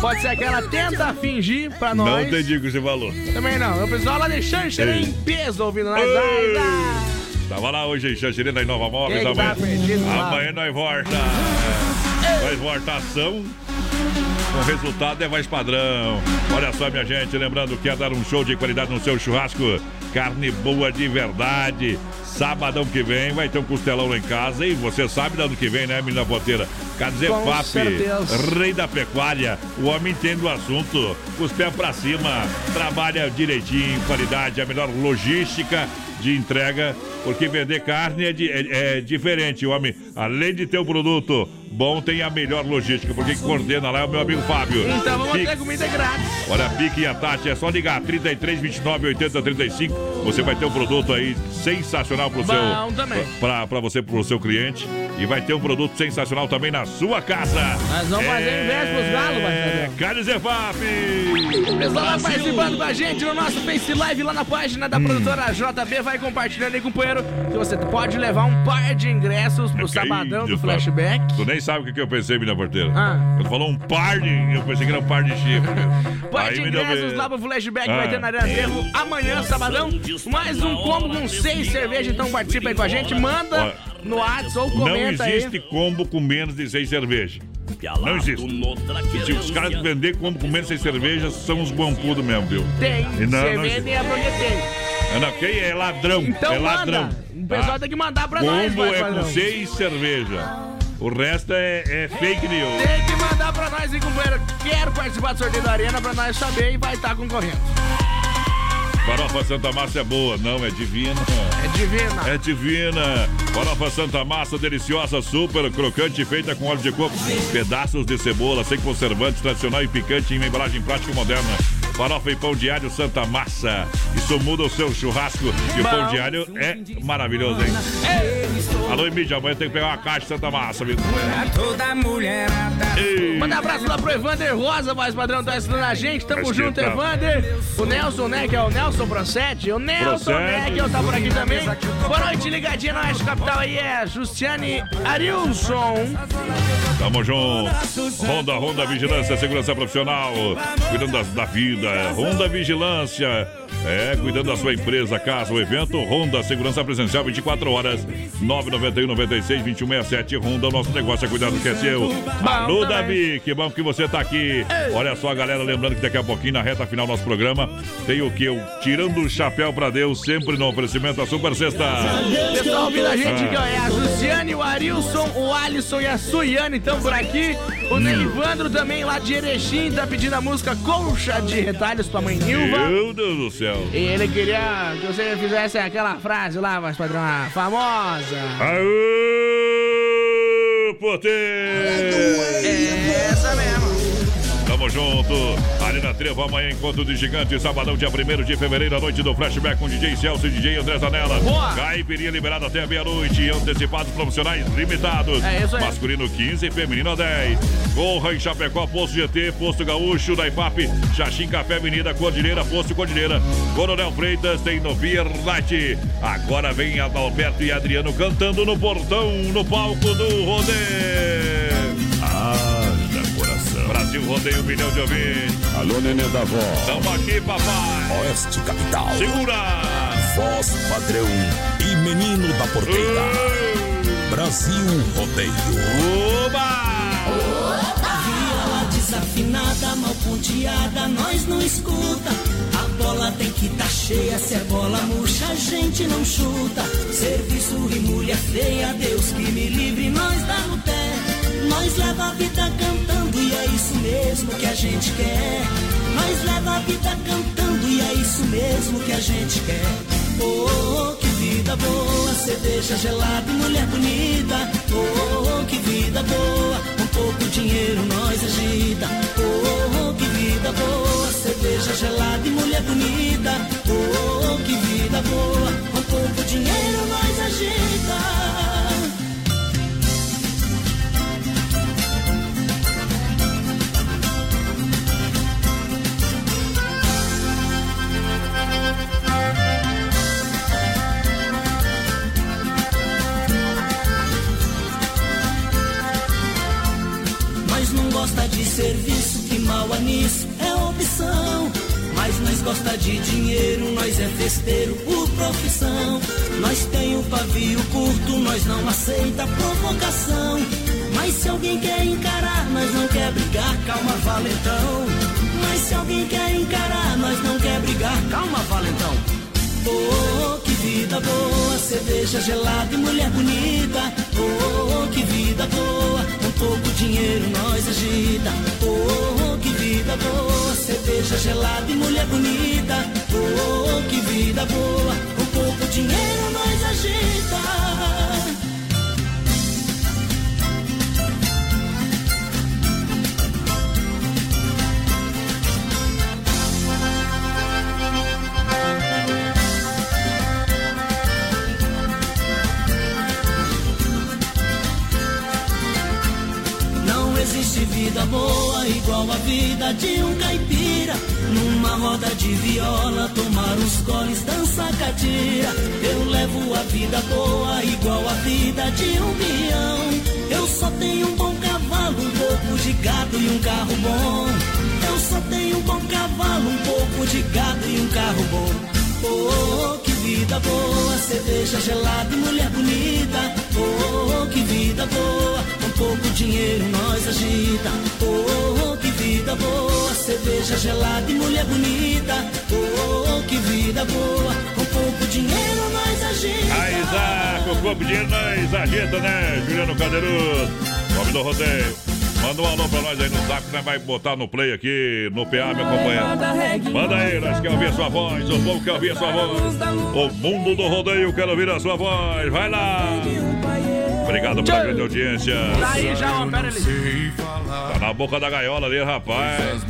Pode ser aquela tenta fingir pra Não nós. entendi o que você falou. Também não. O pessoal lá de Xanxerê Ei. em peso ouvindo nós. Ei. Ai, ai. Tava lá hoje em Xanxerê, em Nova Móveis. Tá Amanhã, lá? amanhã nós volta. Nós volta ação. Com resultado é mais padrão. Olha só, minha gente, lembrando que é dar um show de qualidade no seu churrasco. Carne boa de verdade. Sabadão que vem vai ter um costelão lá em casa. E você sabe do ano que vem, né, menina Fap, certeza. rei da pecuária. O homem entende o assunto. Os pés pra cima. Trabalha direitinho, qualidade, a melhor logística de entrega, porque vender carne é, di- é- é diferente. O homem, além de ter o produto bom, tem a melhor logística, porque quem coordena lá é o meu amigo Fábio. Então vamos Pique- ter comida grátis. Olha, Pique e a Tati, é só ligar 33 29 80 35. Você vai ter um produto aí sensacional pro Bom seu também. pra, pra você, pro seu cliente. E vai ter um produto sensacional também na sua casa. Nós vamos fazer inveja pros galos, É, Marcelo. Carne Zefap! O pessoal vai participando com a gente no nosso Face Live lá na página da produtora JB. Vai compartilhando aí, companheiro, que você pode levar um par de ingressos pro sabadão do flashback. Tu nem sabe o que que eu pensei, menina porteira. Ah. Quando falou um par de. Eu pensei que era um par de chifre. Par de ingressos lá pro flashback Ah. vai ter na Arena amanhã, sabadão. Mais um combo com seis cervejas, então participa aí com a gente. Manda Olha, no WhatsApp ou Não comenta aí. existe combo com menos de seis cervejas. Não existe. Se os caras que vender combo com menos de seis cervejas são os guampudos mesmo, viu? Tem. E não, Você não é porque tem. É, não, quem é ladrão? Então é ladrão. manda. O pessoal Tá? tem que mandar pra nós, Combo é com seis cervejas. O resto é, é fake news. Tem que mandar pra nós, hein, companheiro. Quero participar do sorteio da Arena pra nós saber e vai estar concorrendo. Farofa Santa Massa é boa, não, é divina. É divina. É divina. Farofa Santa Massa, deliciosa, super crocante, feita com óleo de coco, pedaços de cebola, sem conservantes, tradicional e picante, em uma embalagem prática moderna. Farofa e pão de alho Santa Massa. Isso muda o seu churrasco e o pão de alho é maravilhoso, hein? Alô, mídia, amanhã tem que pegar uma caixa de Santa Massa, amigo. Toda mulherada. Manda um abraço lá pro Evander Rosa, mais padrão, tá assistindo a gente. Tamo Tá junto, esquentado. Evander. O Nelson, né, que é o Nelson Procete. O Nelson, né, Procete. que tá por aqui também. Boa noite, ligadinha na Oeste Capital aí é Justiane Arilson. Tamo junto. Honda, Honda Vigilância, segurança profissional, cuidando das- da vida. Honda Vigilância, é, cuidando da sua empresa, casa, o evento. Honda Segurança Presencial, 24 horas, 991 96 2167. Honda, o nosso negócio é cuidar do que é seu. Alô, Davi, que bom que você tá aqui. Olha só, galera, lembrando que daqui a pouquinho, na reta final do nosso programa, tem o que? O Tirando o Chapéu pra Deus, sempre no oferecimento da Super Sexta. Pessoal ouvindo a gente, Ah. ó, é a Jusiane, o Arilson, o Alisson e a Suiane estão por aqui. O Hum. Neivandro também lá de Erechim tá pedindo a música Colcha de Retalhos pra mãe Nilva. Meu Deus do céu. E ele queria que você fizesse aquela frase lá, mas padrão, a famosa. Aô, poder! É essa mesmo. Tamo junto. Arena Trevo, amanhã, encontro de gigante. Sabadão, dia 1 de fevereiro, a noite do Flashback com DJ Celso e DJ André Zanella. Boa. Caipirinha liberada até a meia-noite. Antecipados profissionais limitados. É isso aí. Masculino 15 e feminino 10. Corra em Chapecó, Posto GT, Posto Gaúcho, da IPAP, Xaxim Café, Avenida Cordilheira, Posto Cordilheira. Coronel Freitas tem no Light. Agora vem Adalberto e Adriano cantando no portão, no palco do rodeio. Brasil rodeia um milhão de ouvintes. Alô, nenê da vó. Tamo aqui, papai. Oeste Capital. Segura! Voz padrão e menino da porteira. Brasil Rodeio. Oba! Viola desafinada, mal ponteada, nós não escuta. A bola tem que tá cheia, se é bola murcha, a gente não chuta. Serviço e mulher feia, Deus que me livre, nós dá no pé. Nós leva a vida cantando isso mesmo que a gente quer. Nós leva a vida cantando e é isso mesmo que a gente quer. Oh, que vida boa, cerveja gelada e mulher bonita. Oh, que vida boa, um pouco dinheiro nós agita. Oh, que vida boa, cerveja gelada e mulher bonita. Oh, que vida boa, um pouco dinheiro nós agita. De serviço, que mal nisso é opção. Mas nós gosta de dinheiro, nós é festeiro por profissão. Nós tem o pavio curto, nós não aceita provocação. Mas se alguém quer encarar, nós não quer brigar, calma, valentão. Mas se alguém quer encarar, nós não quer brigar, calma, valentão. Oh, que vida boa, cerveja gelada e mulher bonita. Oh, que vida boa, pouco dinheiro nós agita. Oh, que vida boa, cerveja gelada e mulher bonita. Oh, que vida boa, um pouco dinheiro nós agita. Existe vida boa igual a vida de um caipira. Numa roda de viola, tomar uns goles, dança catira. Eu levo a vida boa igual a vida de um peão. Eu só tenho um bom cavalo, um pouco de gado e um carro bom. Eu só tenho um bom cavalo, um pouco de gado e um carro bom. Oh, que vida boa, cerveja gelada e mulher bonita. Oh, que vida boa, um pouco dinheiro nós agita. Oh, que vida boa, cerveja gelada e mulher bonita. Oh, que vida boa, um pouco dinheiro nós agita. Aí, Zaco, o pouco dinheiro nós agita, né? Juliano Cadeirudo, nome do rodeio. Manda um alô pra nós aí no saco, né? Vai botar no play aqui, no PA, me acompanhando. Manda aí, nós queremos ouvir a sua voz, o povo quer ouvir a sua voz. O mundo do rodeio quer ouvir a sua voz. Vai lá! Obrigado pela grande audiência. Tá aí já, pera ali. Tá na boca da gaiola ali, rapaz.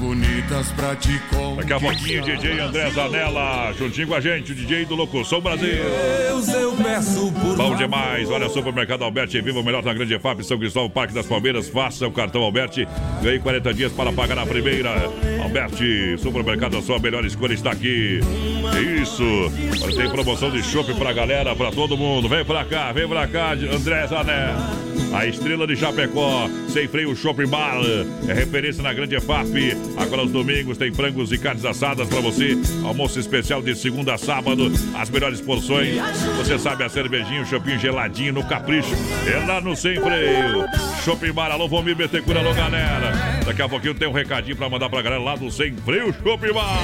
Daqui a pouquinho, DJ André Zanella, juntinho com a gente, o DJ do Locução Brasil. Deus eu peço por Bom demais, olha, Supermercado Alberti, viva o melhor na Grande EFAP, São Cristóvão, Parque das Palmeiras, faça o cartão Alberti, ganhe 40 dias para pagar a primeira. Alberti, Supermercado, a sua melhor escolha está aqui. Isso, olha, tem promoção de chopp pra galera, pra todo mundo, vem pra cá, vem pra cá, André Zanella. A estrela de Chapecó, sem freio Shopping Bar, é referência na Grande EFAP. Agora os domingos tem frangos e carnes assadas para você. Almoço especial de segunda a sábado, as melhores porções. Você sabe a cervejinha, o shopping geladinho no capricho. É lá no Sem Freio. Shopping Bar, alô, Vomir Betecura, alô, galera. Daqui a pouquinho tem um recadinho para mandar pra galera lá do Sem Freio Shopping Bar.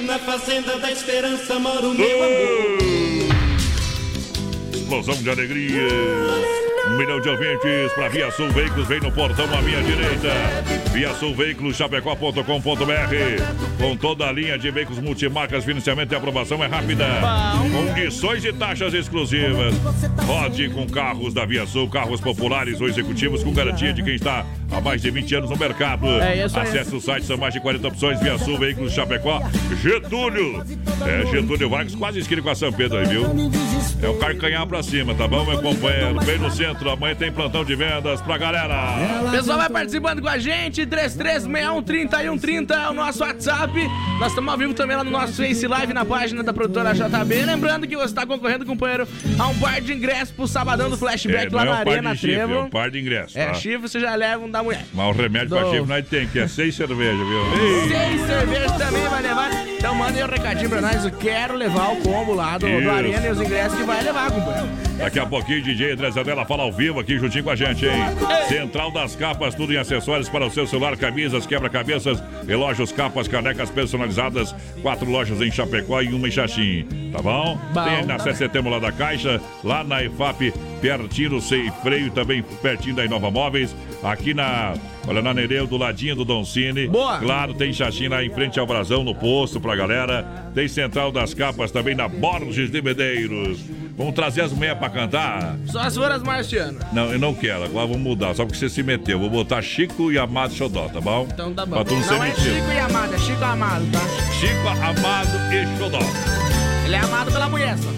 Na fazenda da esperança mora o meu amor. Explosão de alegria. Um milhão de ouvintes para Via Sul Veículos. Vem no portão à minha direita. Via Sul Veículos, chapecó.com.br. Com toda a linha de veículos multimarcas, financiamento e aprovação é rápida. Condições e taxas exclusivas. Rode com carros da Via Sul, carros populares ou executivos com garantia de quem está há mais de 20 anos no mercado. É isso. Acesse o site, são mais de 40 opções. Via Sul Veículos Chapecó. Getúlio. É Getúlio Vargas, quase esquina com a São Pedro aí, viu? É o carcanhar pra cima, tá bom, meu companheiro? Bem no centro, amanhã tem plantão de vendas pra galera. Pessoal, vai participando com a gente. 33613130 é o nosso WhatsApp. Nós estamos ao vivo também lá no nosso Face Live na página da produtora JB. Lembrando que você está concorrendo, companheiro, a um par de ingressos pro sabadão do flashback É, lá é na um par Arena chifre, é Trevo. um par de ingressos. É, tá? chifre você já leva um da mulher. Mas o remédio pra Do- chifre nós tem, que é seis cervejas, viu? Seis cervejas também vai levar. Então manda aí um recadinho pra nós. Eu quero levar o combo lá do, do. Arena e os ingressos que vai levar, companheiro. Daqui a pouquinho, DJ André Zanella fala ao vivo aqui juntinho com a gente, hein? Central das Capas, tudo em acessórios para o seu celular, camisas, quebra-cabeças, relógios, capas, canecas personalizadas. Quatro lojas em Chapecó e uma em Xaxim, tá bom? Bom. Tem na 7 de setembro lá da Caixa, lá na EFAP, pertinho do Sei Freio, também pertinho da Inova Móveis. Aqui na, olha, na Nereu, do ladinho do Don Cine. Boa. Claro, tem Xaxim lá em frente ao Brasão, no posto pra galera. Tem Central das Capas também na Borges de Medeiros. Vamos trazer as meias pra cantar? Só as horas marcianas. Não, eu não quero. Agora vamos mudar, só porque você se meteu. Vou botar Chico e Amado Xodó, tá bom? Então tá bom. Pra tu não ser Não é metido. Chico e Amado, é Chico Amado, tá? Chico, Amado e Xodó. Ele é amado pela mulher, só.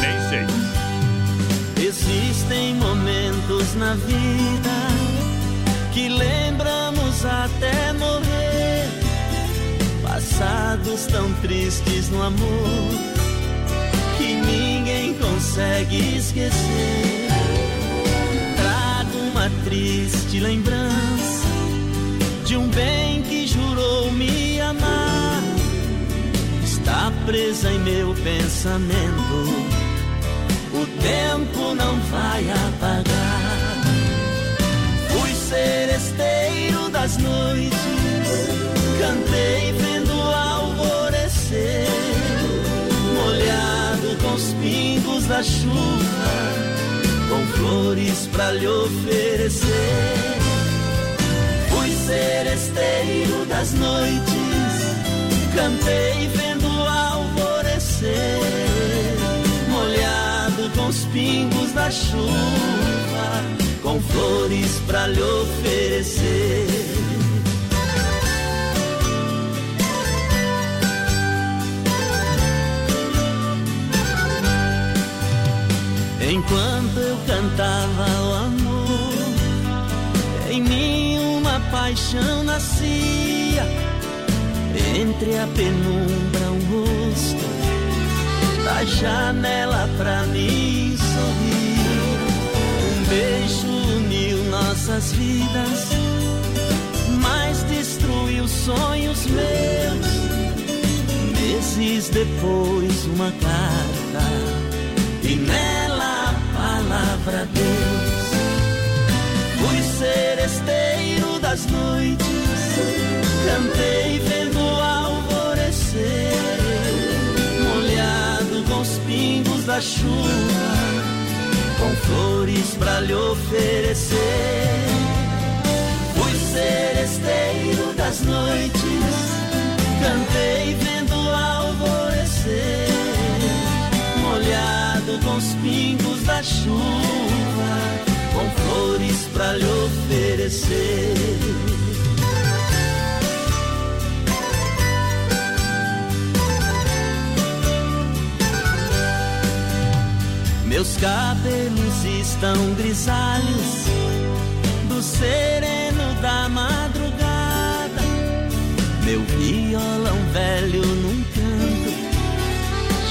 Nem sei. Existem momentos na vida que lembramos até morrer. Passados tão tristes no amor que ninguém consegue esquecer. Trago uma triste lembrança de um bem que jurou me amar. Está presa em meu pensamento o tempo não vai apagar. Seresteiro das noites, cantei vendo o alvorecer, molhado com os pingos da chuva, com flores pra lhe oferecer. Fui seresteiro das noites, cantei vendo o alvorecer molhado com os pingos da chuva, com flores pra lhe oferecer. Enquanto eu cantava o amor, em mim uma paixão nascia. Entre a penumbra, um rosto da janela pra mim nossas vidas, mas destruiu sonhos meus. Meses depois, uma carta e nela a palavra Deus. Fui seresteiro das noites, cantei vendo o alvorecer molhado com os pingos da chuva, com flores pra lhe oferecer. Fui seresteiro das noites, cantei vendo o alvorecer, molhado com os pingos da chuva, com flores pra lhe oferecer. Meus cabelos estão grisalhos do sereno da madrugada. Meu violão velho num canto,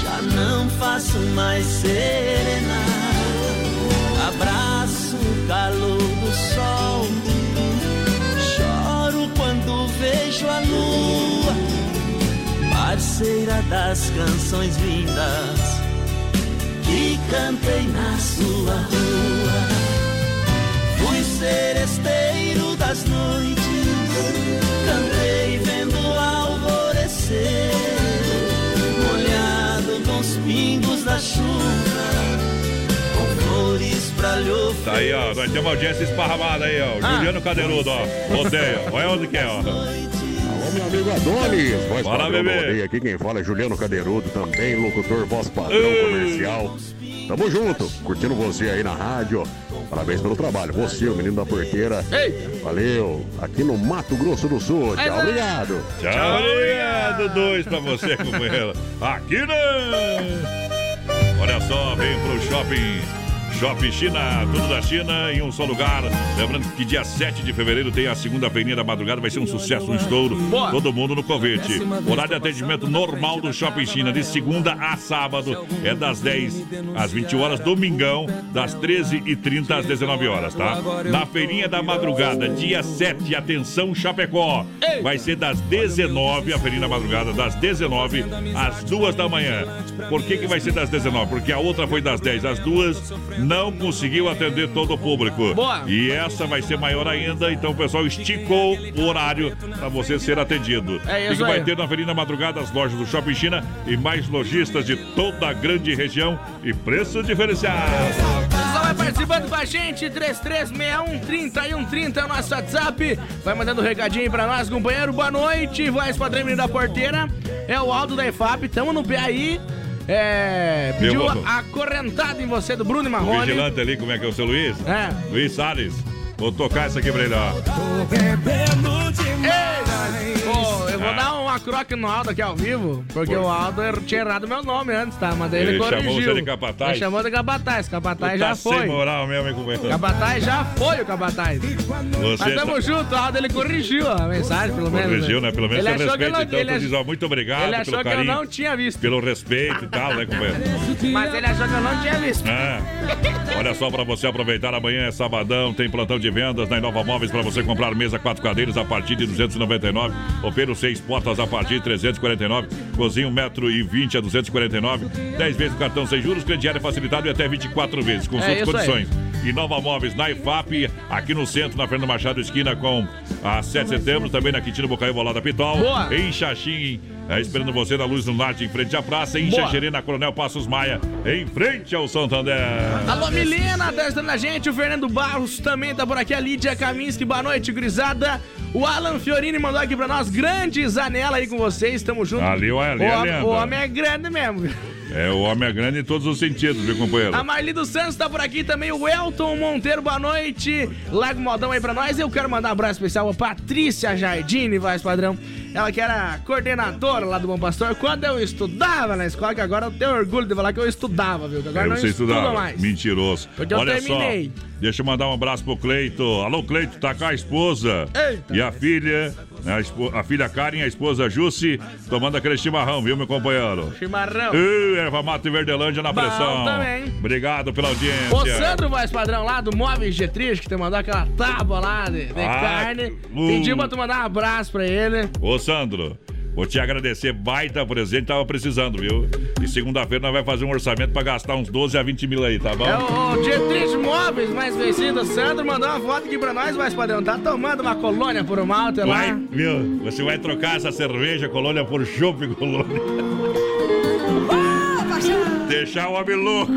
já não faço mais serenata. Abraço o calor do sol, choro quando vejo a lua, parceira das canções lindas que cantei na sua rua. Fui seresteiro das noites, cantei vendo o alvorecer, molhado com os pingos da chuva, com flores pra lhe oferecer. Tá aí, ó. Nós temos uma audiência esparramada aí, ó. Ah. Juliano Cadeirudo, ó. Rodeia. Olha onde que é, ó. Meu amigo Adonis, voz Bora, padrão do bebê. rodeio aqui. Quem fala é Juliano Cadeirudo, também locutor, voz padrão Ei. comercial. Tamo junto, curtindo você aí na rádio. Parabéns pelo trabalho. Você, o menino da porteira. Valeu. Aqui no Mato Grosso do Sul. Tchau, nóis. obrigado. Tchau, obrigado. Dois pra você, companheiro. Aqui não! Olha só, vem pro shopping. Shopping China, tudo da China em um só lugar. Lembrando que dia 7 de fevereiro tem a segunda feirinha da madrugada, vai ser um sucesso, um estouro. Todo mundo no convite. Horário de atendimento normal do Shopping China, de segunda a sábado, é das 10 às 20 horas, domingão, das 13h30 às 19 horas, tá? Na feirinha da madrugada, dia 7, atenção Chapecó, vai ser das 19, a feirinha da madrugada, das 19 às 2 da manhã. Por que, que vai ser das 19? Porque a outra foi das 10 às 2, não conseguiu atender todo o público. Boa. E essa vai ser maior ainda, então o pessoal esticou o horário para você ser atendido. É isso que vai ter na Feirinha da Madrugada, as lojas do Shopping China e mais lojistas de toda a grande região e preços diferenciados. Pessoal, vai participando com a gente, 3361-3130 é o nosso WhatsApp. Vai mandando um recadinho pra nós, companheiro. Boa noite, voz padrão da porteira. É o Aldo da EFAP, tamo no pé aí. É, pediu Meu, a, correntada em você do Bruno O Marrone. vigilante ali, como é que é o seu Luiz? É. Luiz Salles. Vou tocar essa aqui pra ele, ó. Ô, eu vou dar uma croque no Aldo aqui ao vivo, porque o Aldo er- tinha errado meu nome antes, tá? Mas daí ele, Ele chamou corrigiu. você de capataz? Ele chamou de capataz, capataz já tá foi. sem moral mesmo, hein, companheiro? Capataz já foi o capataz. Você Mas tamo tá- junto, o Aldo ele corrigiu a mensagem, pelo menos. Corrigiu, né? Pelo menos ele achou que não, Então ele ach- diz, ó, muito obrigado Ele achou pelo que eu não tinha visto. Pelo respeito e tal, né, companheiro? Mas ele achou que eu não tinha visto. É. Olha só para você aproveitar amanhã é sabadão, tem plantão de vendas na Inova Móveis para você comprar mesa quatro cadeiras a partir de 299, roupeiro seis portas a partir de 349, cozinha 1,20m a 249, 10 vezes o cartão sem juros, crediário facilitado e até 24 vezes. Consulte É condições. Inova Móveis na IFAP, aqui no centro, na Fernando Machado, esquina com a 7 de setembro, também na Quintino Bocaiu, Bolada Pitol, Boa. em Xaxim, é, esperando você na Luz do Norte, em frente à praça, em na Coronel Passos Maia, em frente ao Santander. Alô, Milena, tá ajudando a gente. O Fernando Barros também tá por aqui. A Lídia Kaminski, boa noite, grisada. O Alan Fiorini mandou aqui pra nós. Grande Zanela aí com vocês, tamo junto. Ali, olha ali, o, o homem é grande mesmo. É, o homem é grande em todos os sentidos, viu, companheiro? A Marli dos Santos tá por aqui também. O Elton Monteiro, boa noite. Lago Modão aí pra nós. Eu quero mandar um abraço especial pra Patrícia Jardine, voz padrão. Ela que era coordenadora lá do Bom Pastor. Quando eu estudava na escola, que agora eu tenho orgulho de falar que eu estudava, viu? Que agora É, não você estudo estudava. mais. Mentiroso. Porque eu Olha terminei. só, deixa eu mandar um abraço pro Cleito. Alô, Cleito, tá com a esposa. Eita. E a filha, né, a, espo- a filha Karen e a esposa Jussi, tomando aquele chimarrão, viu, meu companheiro? Chimarrão. Ei, erva mata e verdelândia na Bom pressão. também. Obrigado pela audiência. O Sandro Voz Padrão lá do Móveis G3, que te mandou aquela tábua lá de, de Ah, carne. uh. Pediu pra tu mandar um abraço pra ele. Ô, Sandro, vou te agradecer. Baita presente, tava precisando, viu? E segunda-feira nós vamos fazer um orçamento pra gastar uns 12 a 20 mil aí, tá bom? É o, G3 Móveis mais vencido. O Sandro mandou uma foto aqui pra nós, Voz Padrão. Tá tomando uma colônia por um malte Vai, lá. viu? Você vai trocar essa cerveja colônia por chopp colônia. Deixar o homem louco.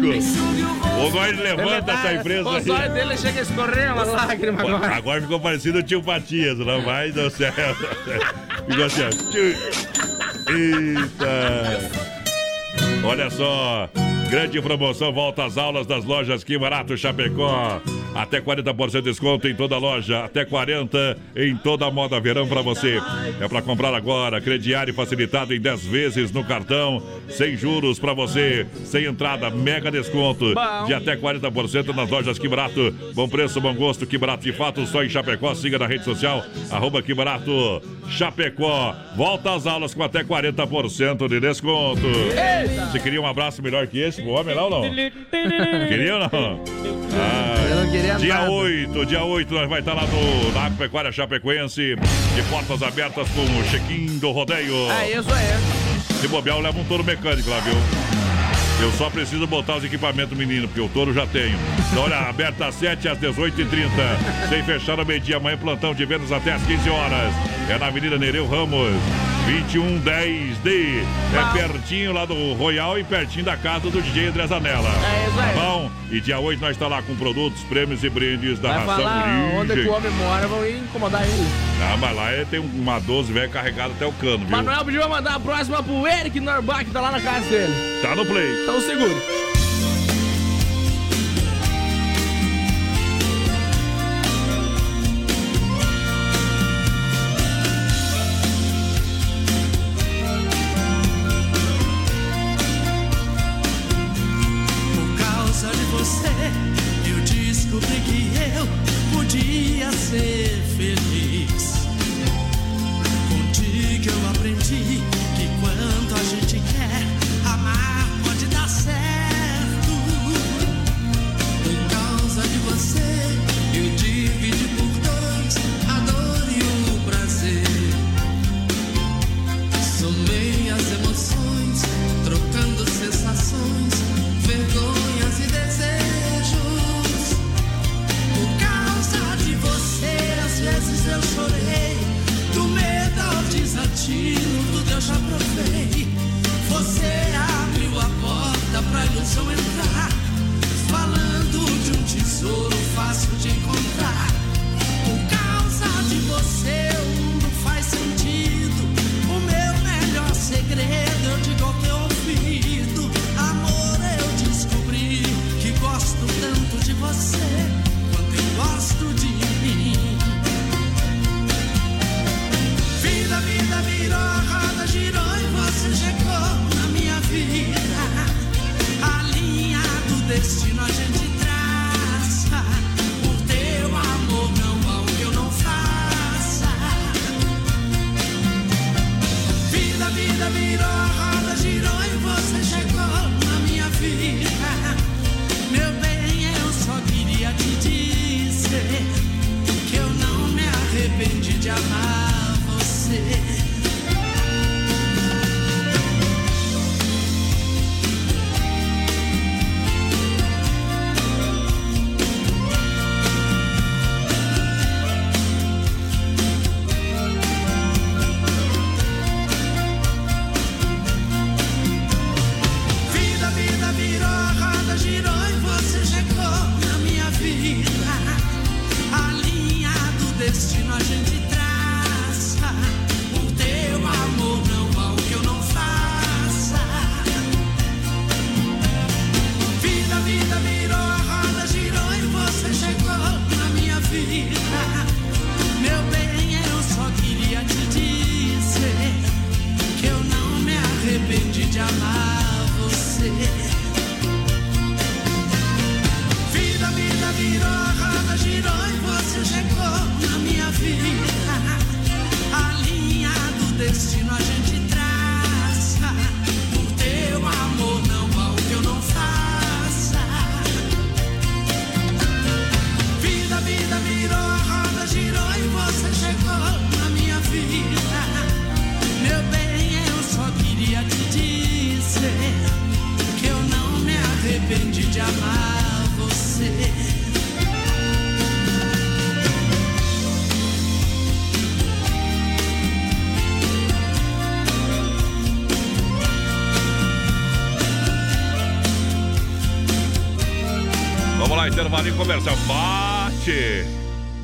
O nós levanta essa empresa O aí. zóio dele chega a escorrer uma lágrima agora. Agora ficou parecido o tio Patias, não vai do céu. Ficou assim, ó. Tio. Eita. Olha só. Grande promoção, volta às aulas das lojas Que Barato Chapecó. Até 40% de desconto em toda loja, até 40% em toda a moda verão para você. É para comprar agora, crediário facilitado em 10 vezes no cartão, sem juros para você, sem entrada, mega desconto de até 40% nas lojas Que Barato. Bom preço, bom gosto, Que Barato de fato, só em Chapecó. Siga na rede social, arroba Que Barato Chapecó. Volta às aulas com até 40% de desconto. Você queria um abraço melhor que esse pro homem lá ou não? Queria ou não? Ah, Eu não queria dia nada. 8, dia 8, nós vai estar lá no, na Agropecuária Chapecoense, de portas abertas com o check-in do rodeio. É isso aí. Se bobear, eu levo um touro mecânico lá, viu? Eu só preciso botar os equipamentos menino, porque o touro já tenho. Então, olha, aberta às 7 às 18h30. Sem fechar no meio-dia, amanhã plantão de vendas até às 15 horas. É na Avenida Nereu Ramos, 2110D. É pertinho lá do Royal e pertinho da casa do DJ André Zanella. É isso aí. Tá bom? E dia 8 nós está lá com produtos, prêmios e brindes da Vai ração falar onde que o homem mora, vão incomodar ele. Ah, mas lá é- tem uma 12 velho carregada até o cano, viu? Manuel pediu pra mandar a próxima pro Eric Norbach, que tá lá na casa dele. Tá no play. Então segure.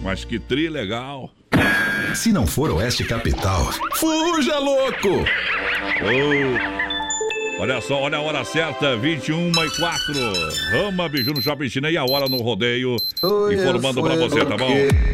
Mas que tri legal. Se não for Oeste Capital, fuja louco! Olha só, olha a hora certa, 21 e 4. Rama Biju no Shopping China e a hora no rodeio. informando pra você, tá bom?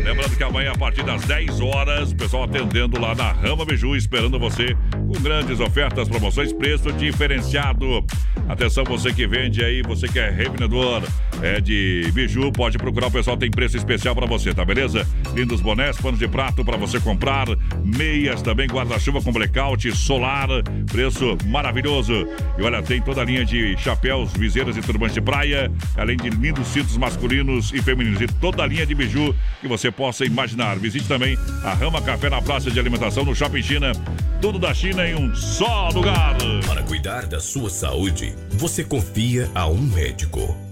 Lembrando que amanhã, a partir das 10 horas, o pessoal atendendo lá na Rama Biju, esperando você com grandes ofertas, promoções, preço diferenciado. Atenção, você que vende aí, você que é revendedor é de biju, pode procurar, o pessoal tem preço especial pra você, tá beleza? Lindos bonés, panos de prato pra você comprar, meias também, guarda-chuva com blackout, solar, preço maravilhoso. E olha, tem toda a linha de chapéus, viseiras e turbantes de praia, além de lindos cintos masculinos e femininos e toda a linha de biju que você possa imaginar. Visite também a Rama Café na Praça de Alimentação no Shopping China. Tudo da China em um só lugar. Para cuidar da sua saúde, você confia a um médico.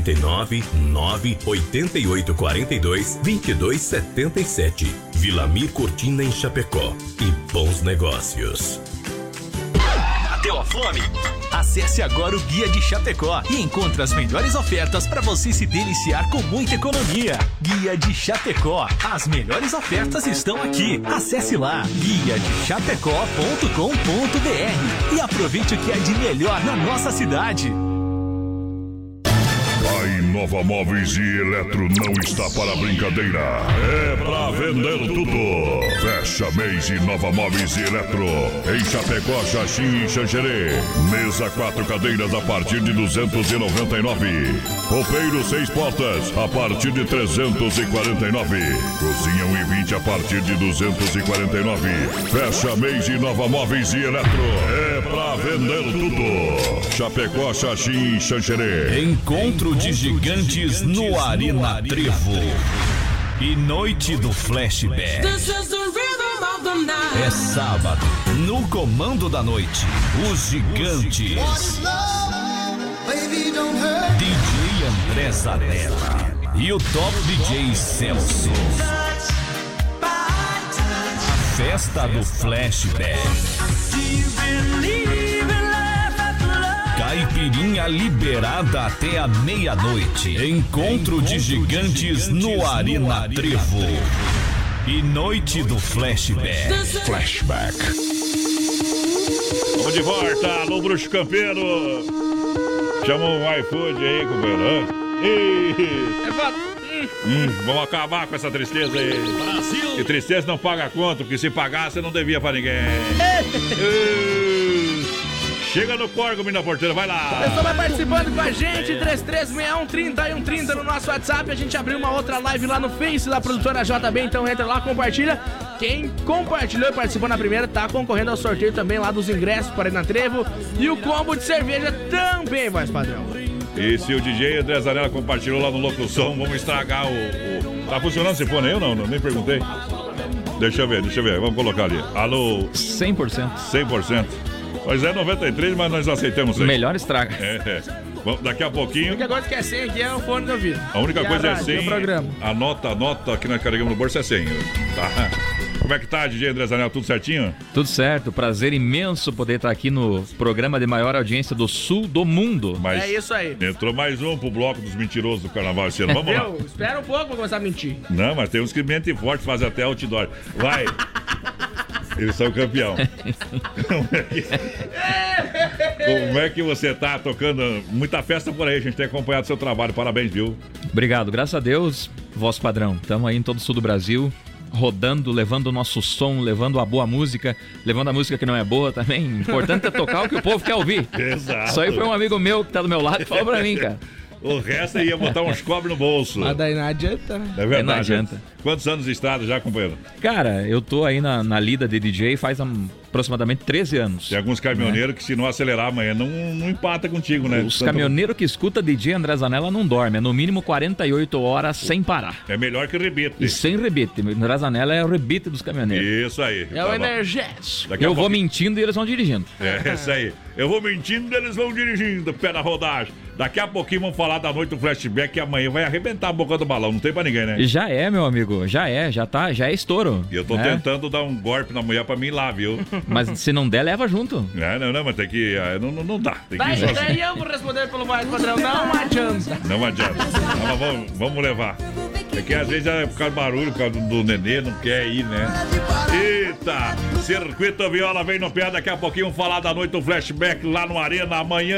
49 9 88 42 22 77. Vilamir Cortina em Chapecó. E bons negócios. Bateu a fome? Acesse agora o Guia de Chapecó e encontre as melhores ofertas para você se deliciar com muita economia. Guia de Chapecó. As melhores ofertas estão aqui. Acesse lá guia de chapecó.com.br e aproveite o que é de melhor na nossa cidade. A Inova Móveis e Eletro não está para brincadeira. É pra vender tudo. Fecha mês Inova Móveis e Eletro. Em Chapecó, Xaxim e Xanxerê. Mesa quatro cadeiras a partir de 299. Roupeiro seis portas a partir de 349. Cozinha 1 e 20 a partir de 249. Fecha mês Inova Móveis e Eletro. É pra vender tudo. Chapecó, Xaxim e Xanxerê. Encontro de gigantes no Arena Trevo. E noite do flashback. É sábado, no comando da noite, os gigantes. DJ André Zanella e o top DJ Celso. A festa do flashback. Caipirinha liberada até a meia-noite. Encontro de gigantes no Arena Trevo. E noite do flashback. Flashback. Vamos de volta, alô Bruxo Campeiro. Chama um iFood aí, companheiro. Hum, vamos acabar com essa tristeza aí. Brasil! Que tristeza não paga conta, porque se pagasse não devia pra ninguém. Chega no corgo, menina porteira, vai lá. O pessoal vai participando com a gente, 3361 3130 no nosso WhatsApp. A gente abriu uma outra live lá no Face da produtora JB, então entra lá, compartilha. Quem compartilhou e participou na primeira tá concorrendo ao sorteio também lá dos ingressos para Arena Trevo. E o combo de cerveja também, voz padrão. E se o DJ André Zanella compartilhou lá no Locução, vamos estragar o. o... Tá funcionando esse fone aí ou não? não? Nem perguntei. Deixa eu ver, deixa eu ver. Vamos colocar ali. Alô? 100%. 100%. Mas é 93, mas nós aceitamos isso. Melhor estraga. É, é. Vamos, daqui a pouquinho. A única coisa que é 100 aqui é o fone do ouvido. A única E coisa é rádio, e o 100. programa. A nota, a nota que nós carregamos no bolso é 100. Tá? Como é que tá, DJ André Zanella? Tudo certinho? Tudo certo, prazer imenso poder estar aqui no programa de maior audiência do sul do mundo. Mas É isso aí. Entrou mais um pro bloco dos mentirosos do carnaval esse ano. Vamos lá. Viu? Espera um pouco pra começar a mentir. Não, mas tem uns que mentem forte, fazem até outdoor. Vai! Eles são campeão. Como é que- Como é que você tá tocando? Muita festa por aí, a gente tem acompanhado seu trabalho. Parabéns, viu? Obrigado, graças a Deus, voz padrão. Estamos aí em todo o sul do Brasil, rodando, levando o nosso som, levando a boa música, levando a música que não é boa também. Importante é tocar o que o povo quer ouvir. Exato. Isso aí foi um amigo meu que tá do meu lado que falou pra mim, cara. O resto ia botar uns cobres no bolso. Mas daí não adianta, né? É verdade. Não adianta. Quantos anos de estrada já, companheiro? Cara, eu tô aí na, na lida de DJ faz há aproximadamente 13 anos. Tem alguns caminhoneiros que se não acelerar amanhã não, não empata contigo, né? Os Tanto- caminhoneiros que escuta DJ André Zanella não dorme, é no mínimo 48 horas sem parar. É melhor que rebite. E sem rebite. André Zanella é o rebite dos caminhoneiros. Isso aí. É o Tá bom. energético. Eu vou pouquinho- mentindo e eles vão dirigindo. É, isso aí. Eu vou mentindo, eles vão dirigindo, pé na rodagem. Daqui a pouquinho vamos falar da noite do flashback que amanhã vai arrebentar a boca do balão. Não tem pra ninguém, né? E já é, meu amigo, já é, já tá, já é estouro. E eu tô né? tentando dar um golpe na mulher pra mim ir lá, viu? Mas se não der, leva junto. É, não, não, mas tem que. ah, Não, não, não dá. Tem que ir Daí, sozinho. daí eu vou responder pelo mais padrão. Não adianta. Não adianta. Não, mas vamos, vamos levar. É que às vezes é por causa do barulho, por causa do, nenê, não quer ir, né? Eita! Circuito Viola vem no pé, daqui a pouquinho falar da noite do flashback lá no Arena amanhã.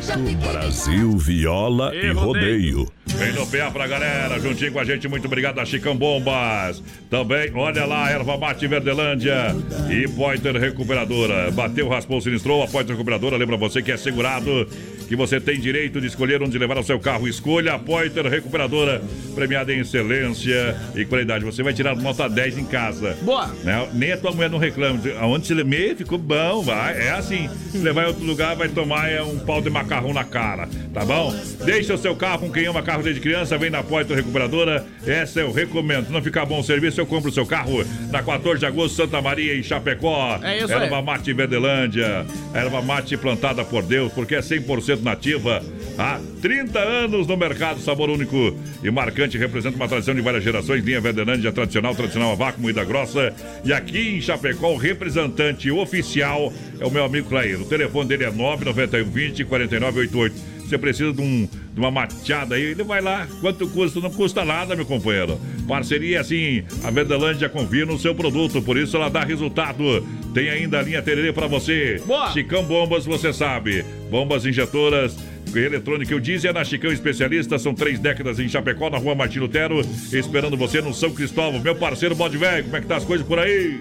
Circuito Brasil Viola e Rodeio. Vem no pé pra galera, juntinho com a gente, muito obrigado a Chicão Bombas. Também, olha lá, Erva Mate Verdelândia e Pointer Recuperadora. Bateu, raspou, sinistrou, a Pointer Recuperadora lembra você que é segurado, que você tem direito de escolher onde levar o seu carro. Escolha a Pointer Recuperadora, premiada em excelência e qualidade. Você vai tirar nota 10 em casa. Boa. Né? Nem a tua mulher não reclama. Aonde se lê, ficou bom, vai. É assim. Se levar em outro lugar, vai tomar é, um pau de macarrão na cara, tá bom? Deixa o seu carro com quem ama carro desde criança, vem na Poitra Recuperadora. Essa eu recomendo. Se não ficar bom o serviço, eu compro o seu carro na 14 de agosto, Santa Maria, em Chapecó. É isso aí. Erva mate Verdelândia. Erva mate plantada por Deus, porque é 100% nativa. Há 30 anos no mercado, sabor único e marcante, representa uma tradição de várias gerações. Linha Verdelândia tradicional, tradicional a vácuo, moída grossa. E aqui em Chapecó, o representante oficial é o meu amigo Clair. O telefone dele é 991 20 4988. Você precisa de, um, de uma mateada aí, ele vai lá. Quanto custa? Não custa nada, meu companheiro. Parceria assim, a Verdelândia confia no seu produto, por isso ela dá resultado. Tem ainda a linha Tererê pra você. Boa. Chicão Bombas, você sabe. Bombas injetoras. Eletrônica, eu é na Chicão Especialista. São três décadas em Chapecó, na rua Martin Lutero, esperando você no São Cristóvão. Meu parceiro Bode Velho, como é que tá as coisas por aí?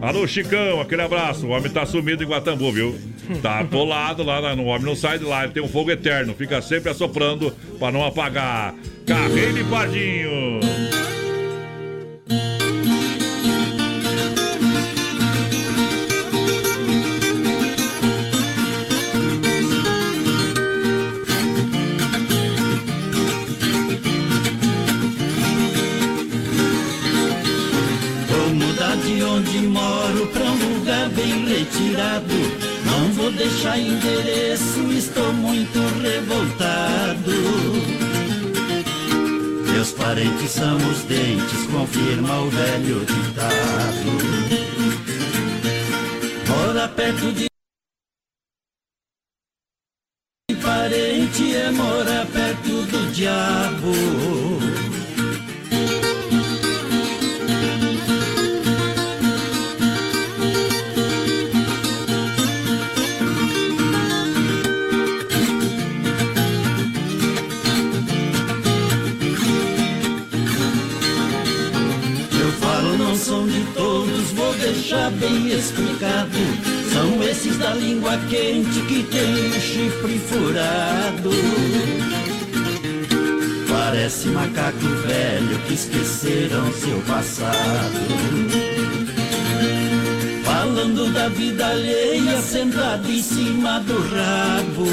Alô, Chicão, aquele abraço. O homem tá sumido em Guatambu, viu? Tá atolado lá no homem, não sai de lá. Ele tem um fogo eterno, fica sempre assoprando pra não apagar. Carreiro e Pardinho. Deixar endereço, estou muito revoltado. Meus parentes são os dentes, confirma o velho ditado. Mora perto de parente é morar perto do diabo. Passado. Falando da vida alheia, sentado em cima do rabo.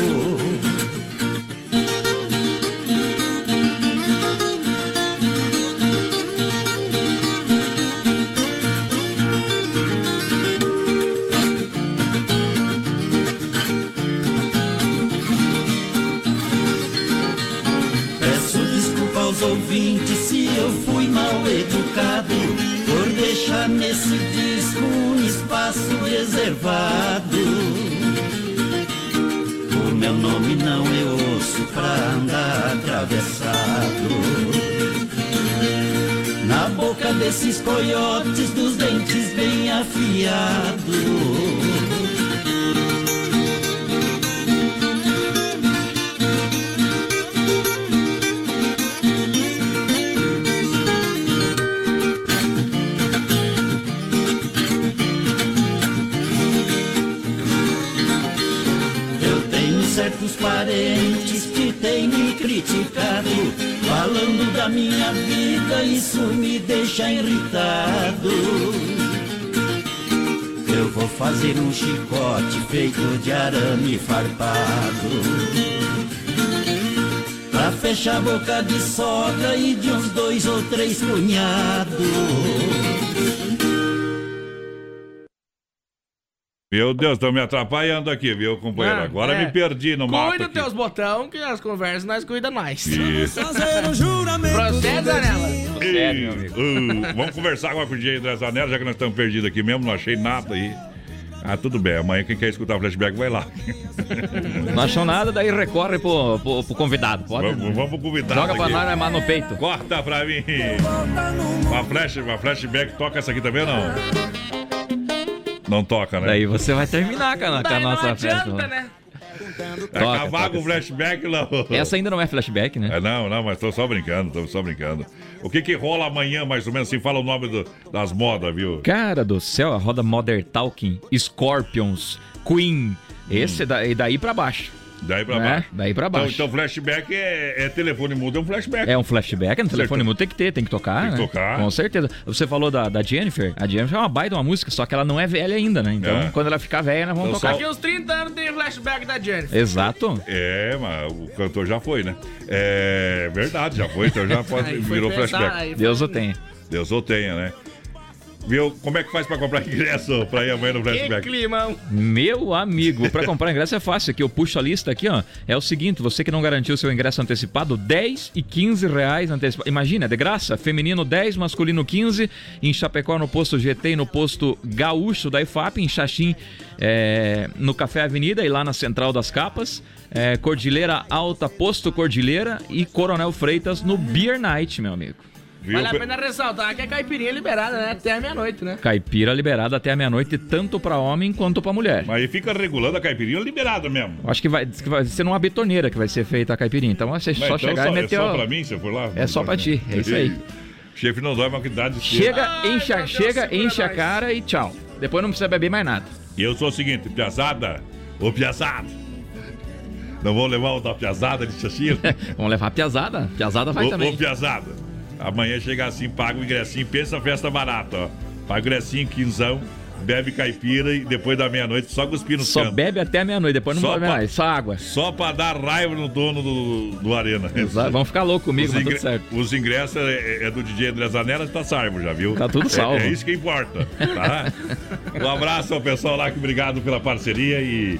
Reservado. O meu nome não é osso pra andar atravessado. Na boca desses coiotes dos dentes bem afiados. Certos parentes que têm me criticado, falando da minha vida, isso me deixa irritado. fazer um chicote feito de arame farpado. Pra fechar a boca de sogra e de uns dois ou três cunhados. Meu Deus, estão me atrapalhando aqui, viu, companheiro? Ah, Agora é. me perdi no mapa. Cuida dos teus botão, que as conversas nós cuida mais. Isso. Procede, Zanella. Ei, uh, vamos conversar agora com o DJ André Zanella, já que nós estamos perdidos aqui mesmo, não achei nada aí. Ah, tudo bem. Amanhã quem quer escutar o flashback vai lá. Não achou nada, daí recorre pro, pro, pro convidado. Pode? Vamos, vamos pro convidado. Joga pra nós, mas no peito. Corta pra mim. Uma, flash, uma flashback toca essa aqui também ou não? Não toca, né? Daí você vai terminar com a, com a nossa festa. né? É Toca, acabar com o flashback, não. Essa ainda não é flashback, né? É, não, não, mas tô só brincando, tô só brincando. O que que rola amanhã, mais ou menos, assim? Fala o nome do- das modas, viu? Cara do céu, a roda Modern Talking, Scorpions, Queen, esse da, e daí pra baixo. Daí pra Né? baixo. Daí pra baixo. Então, então flashback é, é telefone mudo, é um flashback. É um flashback, no telefone Certo. mudo tem que ter, tem que tocar, Tem que né? tocar. Com certeza. Você falou da, da Jennifer, a Jennifer é uma baita uma música, só que ela não é velha ainda, né? Então, É. quando ela ficar velha, nós vamos Então, tocar. Daqui uns 30 anos tem flashback da Jennifer. Exato. É, mas o cantor já foi, né? É verdade, já foi, então já pode, virou pensar, flashback. Deus o tenha. Deus o tenha, né? Viu? Como é que faz pra comprar ingresso pra ir amanhã no Que flashback? climão. Meu amigo, pra comprar ingresso é fácil. Aqui eu puxo a lista aqui, ó. É o seguinte, você que não garantiu seu ingresso antecipado, 10 e 15 reais antecipado. Imagina, é de graça. Feminino 10, masculino 15. Em Chapecó, no posto GT e no posto Gaúcho da IFAP. Em Xaxim, é, no Café Avenida e lá na Central das Capas. É, Cordilheira Alta, posto Cordilheira. E Coronel Freitas no Beer Night, meu amigo. Viu? Vale a pena ressaltar que a caipirinha é liberada, né? Até a meia-noite, né? Caipira liberada até a meia-noite, tanto pra homem quanto pra mulher. Mas aí fica regulando a caipirinha liberada mesmo. Acho que vai, que vai ser numa betoneira que vai ser feita a caipirinha. Então você Mas só então chegar só, e meter. É só o- pra mim, se eu for lá? É só pra ti, é isso aí. Chefe não dói, mas que dá de ser. Chega, enche, a- chega, enche a cara e tchau. Depois não precisa beber mais nada. E eu sou o seguinte, piazada, ô piazada. Não vou levar o da piazada de Xaxira? Vamos levar a piazada. Piazada vai ô, também. Ô piazada, amanhã chega assim, paga o ingressinho, pensa festa barata, ó. Paga o ingressinho, quinzão, bebe caipira e depois da meia-noite só cuspir no Só bebe até meia-noite, depois não Só bebe pra- mais. Só água. Só pra dar raiva no dono do, do Arena. Exato, Vão ficar loucos comigo, Os, mas tudo ingre- certo. os ingressos é, é do DJ André Zanella, tá salvo já, viu? Tá tudo É- salvo. É, isso que importa, tá? um abraço ao pessoal lá, que obrigado pela parceria e...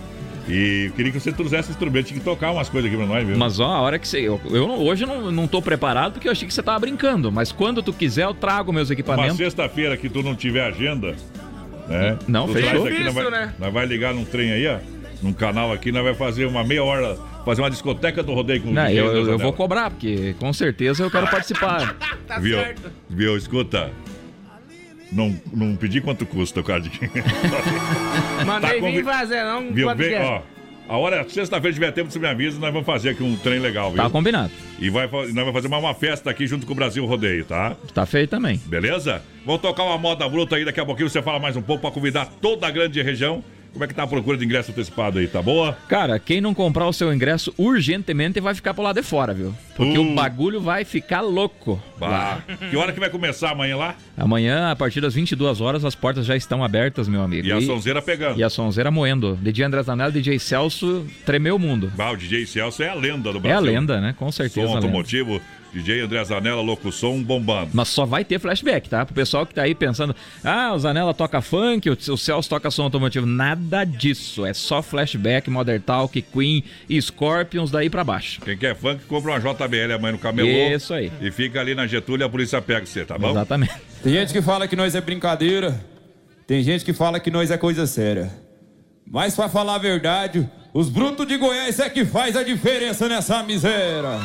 E eu queria que você trouxesse instrumento, tinha que tocar umas coisas aqui pra nós, viu? Mas ó, a hora que você. Eu, eu hoje não, não tô preparado porque eu achei que você tava brincando. Mas quando tu quiser, eu trago meus Uma equipamentos. sexta-feira que tu não tiver agenda, né? Não, tu fechou. Aqui, nós, vai, né? nós vai ligar num trem aí, ó. Num canal aqui, nós vai fazer uma meia hora, fazer uma discoteca do rodeio com o Não, DJ eu, eu- eu vou cobrar, porque com certeza eu quero participar. Tá viu? certo. Viu? Escuta. Não, não pedi quanto custa o card. Mandei convi- vir fazer, não Viu? Vem, é. ó. A hora, sexta-feira, tiver tempo, você me avisa, nós vamos fazer aqui um trem legal, viu? Tá combinado. E vai, nós vamos fazer uma, uma festa aqui junto com o Brasil Rodeio, tá? Tá feito também. Beleza? Vamos tocar uma moda bruta aí, daqui a pouquinho você fala mais um pouco pra convidar toda a grande região. Como é que tá a procura de ingresso antecipado aí, tá boa? Cara, quem não comprar o seu ingresso urgentemente vai ficar pro lado de fora, viu? Porque Uh. o bagulho vai ficar louco. Bah. Que hora que vai começar amanhã lá? Amanhã, a partir das 22 horas, as portas já estão abertas, meu amigo. E a sonzeira pegando. E a sonzeira moendo. DJ André Zanella, DJ Celso, tremeu o mundo. Bah, o DJ Celso é a lenda do É Brasil. a lenda, né? Com certeza. Som a lenda. DJ André Zanella, locução bombando. Mas só vai ter flashback, tá? Pro pessoal que tá aí pensando, ah, o Zanella toca funk, o o Celso toca som automotivo. Nada disso. É só flashback, Modern Talk, Queen, Scorpions, daí pra baixo. Quem quer funk, compra uma JBL amanhã no camelô. Isso aí. E fica ali na Getúlio e a polícia pega você, tá bom? Exatamente. Tem gente que fala que nós é brincadeira, tem gente que fala que nós é coisa séria. Mas pra falar a verdade, os brutos de Goiás é que faz a diferença nessa miséria.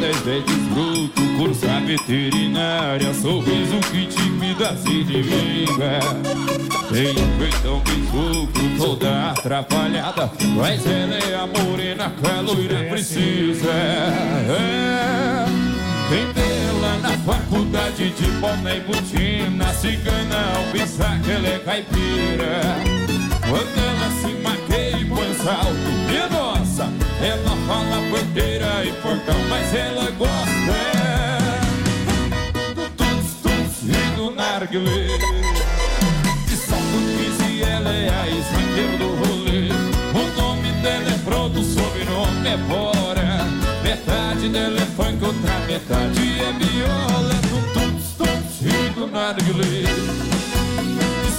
Dez vezes bruto, cursa veterinária Sorriso que tímida se desliga Tem um peitão que sofro toda atrapalhada Mas ela é a morena que a loira precisa é. Quem vê-la na faculdade de boné e botina Cigana ao pensar que ela é caipira Quando ela se maqueia e põe salto E nossa, ela fala porteira e portão Mas ela gosta é, Do tuts e do 15 ela é a esmaqueira do rolê. O nome dela é pronto, o sobrenome é Bora. Metade dela é funk, outra metade é viola. Do tuts tuts e do narguilé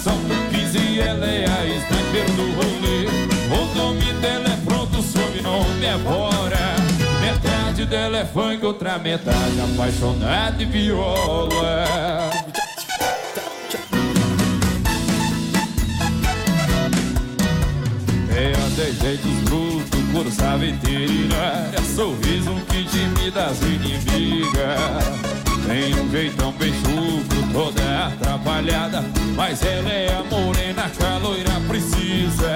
são 15 ela é a sniper do rolê. O nome dela é pronto, o sobrenome é Bora. Metade dela é funk, outra metade apaixonada de viola a dez jeitos bruto, cursa veterinária Sorriso que intimida as inimigas. Tem um jeitão bem chucro, toda atrapalhada. Mas ela é a morena que a loira precisa.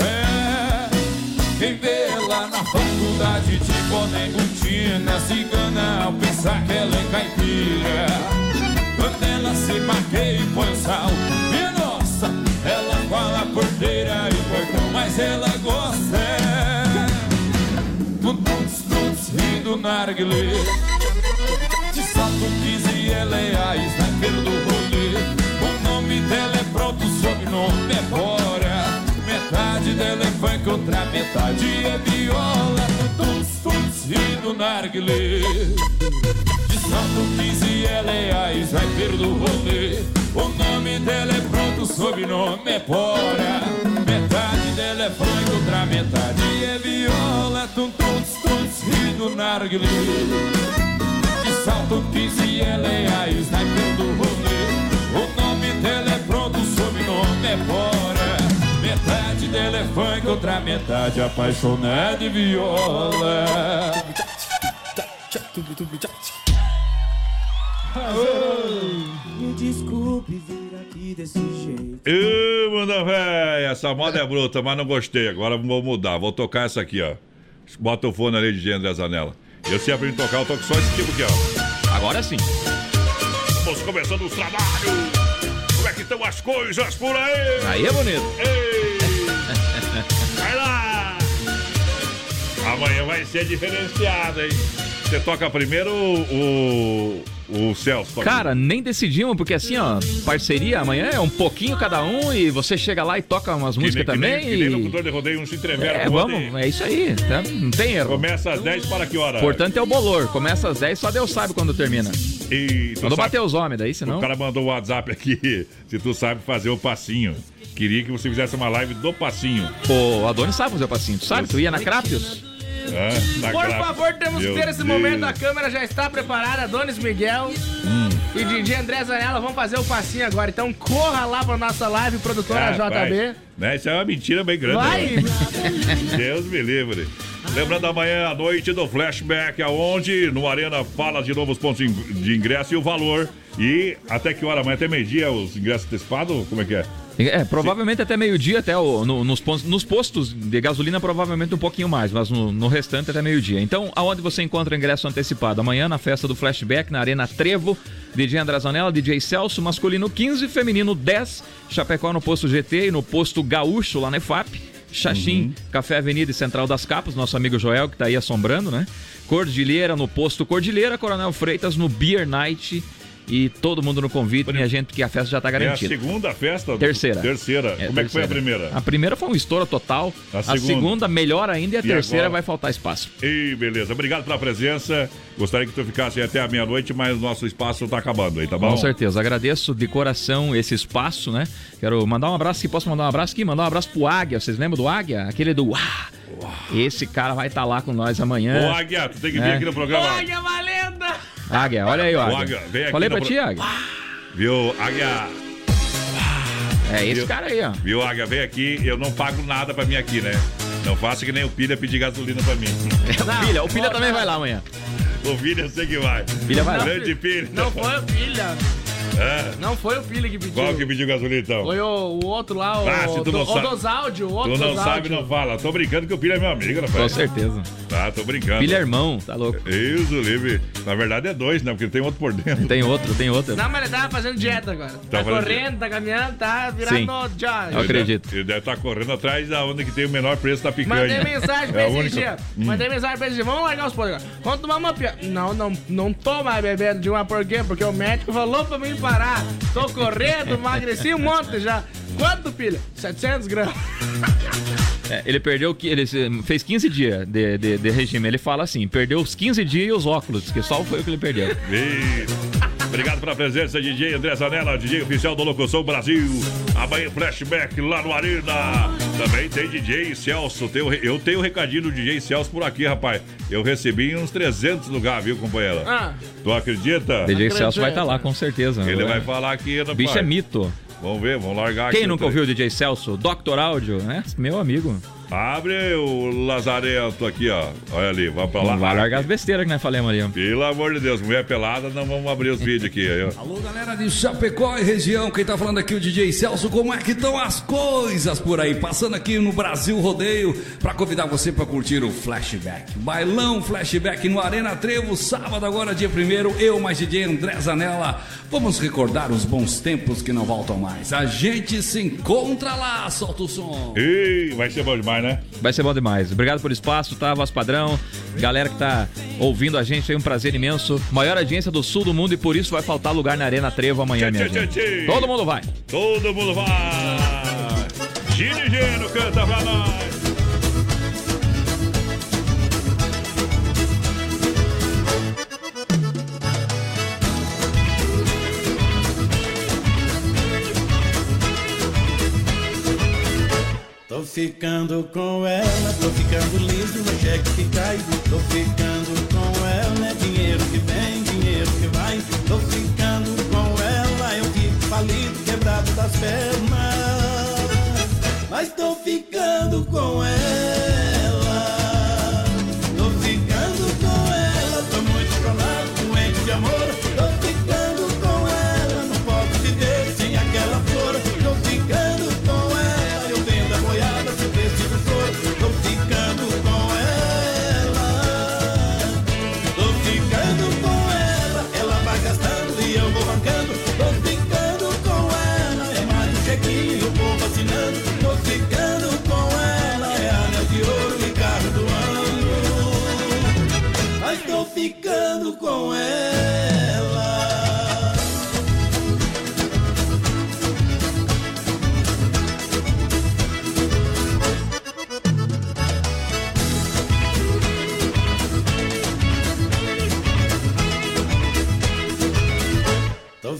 É, quem vê ela na faculdade de boné botina Cigana ao pensar que ela é caipira. Quando ela se maqueia e põe o sal Minha nossa, ela fala porteira e Mas ela gosta é, do tuts tuts e do narguilé. De salto 15 ela é a sniper do rolê. O nome dela é pronto, sobrenome é Bora. Metade dela é funk, outra metade é viola. Tuts, tuts e do narguilé. De salto 15 ela é a sniper do rolê. O nome dela é pronto, sobrenome é Bora. Metade dela é funk, outra metade é viola Tuts, tuts e do narguilé salto 15 ela é a sniper do rolê O nome dela é pronto, o sobrenome é Bora Metade dela é funk, outra metade apaixonada de viola Me desculpe vir aqui desse jeito. Ê, manda véia, essa moda é bruta, mas não gostei. Agora vou mudar, vou tocar essa aqui, ó. Bota o fone ali de André Zanella. Eu sei aprender a tocar, eu toco só esse tipo aqui, ó. Agora sim. Estamos começando os trabalhos. Como é que estão as coisas por aí? Aí é bonito. Ei! Vai lá! Amanhã vai ser diferenciado, hein? Você toca primeiro o, o, Celso? Cara, nem decidimos, porque assim, ó, parceria amanhã é um pouquinho cada um e você chega lá e toca umas músicas também. Que nem, que nem e... locutor de rodeio, um se entrevera É, vamos, é isso aí, tá? não tem e erro. Começa às 10 para que hora? Importante é o bolor, começa às 10, só Deus sabe quando termina. E Quando bater os homens, daí senão. O cara mandou o WhatsApp aqui, se tu sabe fazer o passinho. Queria que você fizesse uma live do passinho. O Adonis sabe fazer o passinho, tu sabe? Tu ia na É, na Por favor, temos que Meu ter esse Deus. momento. A câmera já está preparada. Donis Miguel Hum. e DJ André Zanella vão fazer o passinho agora. Então corra lá pra nossa live, produtora Ah, JB. Né? Isso é uma mentira bem grande. Vai! né? Deus me livre. Lembrando amanhã à noite do Flashback, aonde no Arena fala de novos pontos de ingresso e o valor. E até que hora? Amanhã até meio-dia os ingressos antecipados? Como é que é? É, provavelmente até meio-dia, até o- no- nos, nos postos de gasolina, provavelmente um pouquinho mais, mas no, no restante até meio-dia. Então, aonde você encontra o ingresso antecipado? Amanhã, na festa do Flashback, na Arena Trevo, DJ Andrazanella, DJ Celso, masculino 15, feminino 10, Chapecó no posto GT e no posto Gaúcho, lá na EFAP. Xaxim, Café Avenida e Central das Capas, nosso amigo Joel, que tá aí assombrando, né? Cordilheira no posto Cordilheira, Coronel Freitas no Beer Night. E todo mundo no convite, minha gente, porque a festa já tá É a garantida. segunda festa? Terceira. Terceira. É, Como é que foi a terceira. primeira? A primeira foi um estouro total. A A segunda? segunda, melhor ainda. E a E terceira agora? vai faltar espaço. E beleza, obrigado pela presença. Gostaria que tu ficasse até a meia-noite, mas nosso espaço tá acabando aí, tá bom? Com certeza. Agradeço de coração esse espaço, né? Quero mandar um abraço aqui. Posso mandar um abraço aqui? Mandar um abraço pro Águia. Vocês lembram do Águia? Aquele do. Ah! Esse cara vai estar lá com nós amanhã. Ô, Águia, tu tem que vir É. aqui no programa. Águia Valenda! Águia, olha aí, ó. Águia. Águia, vem aqui Falei pra pro- ti, Águia. Viu, Águia? É esse Viu? cara aí, ó. Viu, Águia? Vem aqui, eu não pago nada pra mim aqui, né? Não faça que nem o Pilha pedir gasolina pra mim. O Pilha, o Pilha também vai lá amanhã. O Pilha eu sei que vai. Pilha vai lá. Grande Pilha. Não foi a filha. É. Não foi o filho que pediu. Qual que pediu gasolina então? Foi o, o outro lá, o, Ah, se tu não do, sabe- o dos áudios, o outro Tu não dos sabe, não fala. Tô brincando que o Pilha é meu amigo, rapaz. Com certeza. Tá, tô brincando. Filho é irmão, tá louco. Isso, livre. Na verdade é dois, né? Porque tem outro por dentro. Tem outro, tem outro. Não, mas ele tava fazendo dieta agora. Tá, fazendo correndo, tá caminhando, tá virando Sim. já. Eu acredito. Ele deve estar correndo atrás da onda que tem o menor preço da picanha. Mandei mensagem pra É esse única- dia. Hum. Mandei mensagem pra esse dia. Vamos largar os podres agora. Vamos tomar uma pia. Não, não, não tô mais bebendo de uma por quê? Porque o médico falou pra mim parar. Tô correndo, emagreci um monte já. Quanto, filha? 700 gramas. É, ele perdeu, que- ele fez 15 dias de, de, de regime. Ele fala assim: perdeu os 15 dias e os óculos, que só foi o que ele perdeu. Obrigado pela presença, DJ André Zanella, DJ oficial do Locução Brasil. Amanhã flashback lá no Arena. Também tem DJ Celso. Tem o re- eu tenho o recadinho do DJ Celso por aqui, rapaz. Eu recebi em uns 300 lugares, viu, companheira? Ah. Tu acredita? DJ Celso vai estar lá, com certeza. Ele né? vai falar aqui, rapaz. Bicho é mito. Vamos ver, vamos largar aqui. Quem nunca tre- ouviu o DJ Celso? Dr. Áudio, né? Meu amigo. Abre o Lazarento aqui, ó. Olha ali, vamos pra lá. Não vai largar as besteiras que nós falamos ali. ó. Pelo amor de Deus, mulher pelada, não vamos abrir os vídeos aqui. Aí, ó. Alô, galera de Chapecó e região, quem tá falando aqui é o DJ Celso, como é que estão as coisas por aí? Passando aqui no Brasil Rodeio para convidar você para curtir o Flashback. Bailão Flashback no Arena Trevo, sábado agora, dia 1 eu mais DJ André Zanella. Vamos recordar os bons tempos que não voltam mais. A gente se encontra lá, solta o som. Ih, vai ser bom demais, né? Vai ser bom demais. Obrigado pelo espaço, tá? Voz padrão. Galera que tá ouvindo a gente aí, um prazer imenso. Maior audiência do sul do mundo e por isso vai faltar lugar na Arena Trevo amanhã, tchê, gente. tchê. Todo mundo vai. Todo mundo vai! Gino Gino, canta pra nós! Ficando com ela, tô ficando liso no cheque que cai. Tô ficando com ela, é dinheiro que vem, dinheiro que vai. Tô ficando com ela, eu fico falido, quebrado das pernas. Mas tô ficando com ela.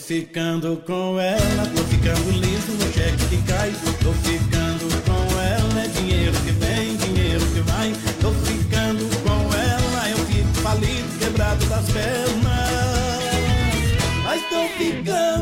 Ficando com ela, tô ficando liso no cheque que cai. Tô ficando com ela, é dinheiro que vem, dinheiro que vai. Tô ficando com ela, eu fico falido, quebrado das pernas. Mas tô ficando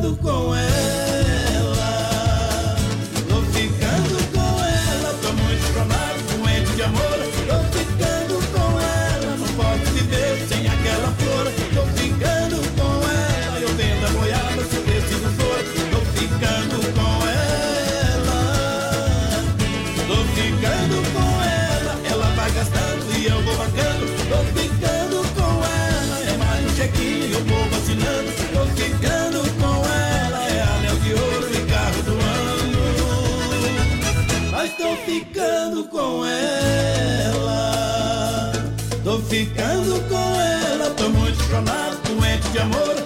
com ela, tô muito chorado, doente de amor.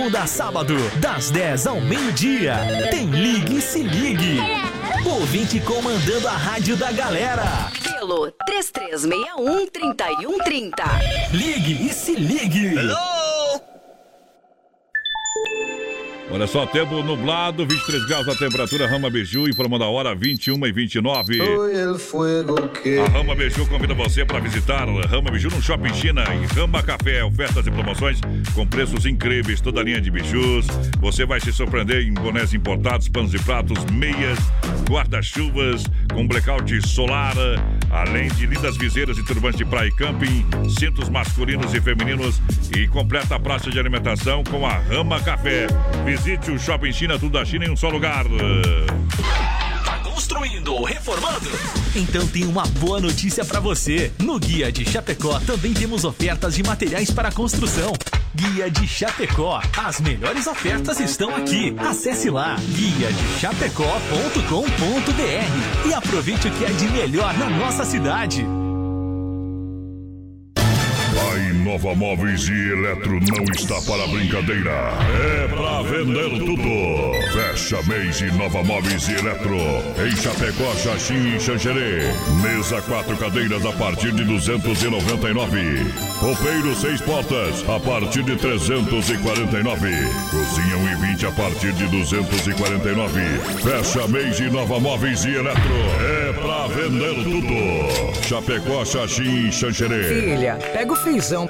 Segunda a sábado, das 10 ao meio-dia. Tem Ligue e Se Ligue. Ouvinte comandando a rádio da galera. Pelo 3361-3130. Ligue e Se Ligue. Olha só, tempo nublado, 23 graus a temperatura, Rama Beiju, informando a hora 21 e 29. A Rama Beiju convida você para visitar Rama Beiju no Shopping China e Rama Café, ofertas e promoções com preços incríveis, toda a linha de bijus. Você vai se surpreender em bonés importados, panos e pratos, meias, guarda-chuvas com blackout solar, além de lindas viseiras e turbantes de praia e camping, cintos masculinos e femininos e completa a praça de alimentação com a Rama Café. Visite o Shopping China, tudo da China em um só lugar. Construindo reformando? Então tem uma boa notícia pra você. No Guia de Chapecó também temos ofertas de materiais para construção. Guia de Chapecó. As melhores ofertas estão aqui. Acesse lá guia de chapecó.com.br e aproveite o que é de melhor na nossa cidade. A Inova Móveis e Eletro não está para brincadeira. É pra vender tudo. Fecha mês Inova Móveis e Eletro. Em Chapecó, Xaxim e Xanxerê. Mesa quatro cadeiras a partir de 299. Roupeiro seis portas a partir de 349. Cozinha 1 e 20 a partir de 249. Fecha mês Inova Móveis e Eletro. É pra vender tudo. Chapecó, Xaxim e Xanxerê. Filha, pega o feijão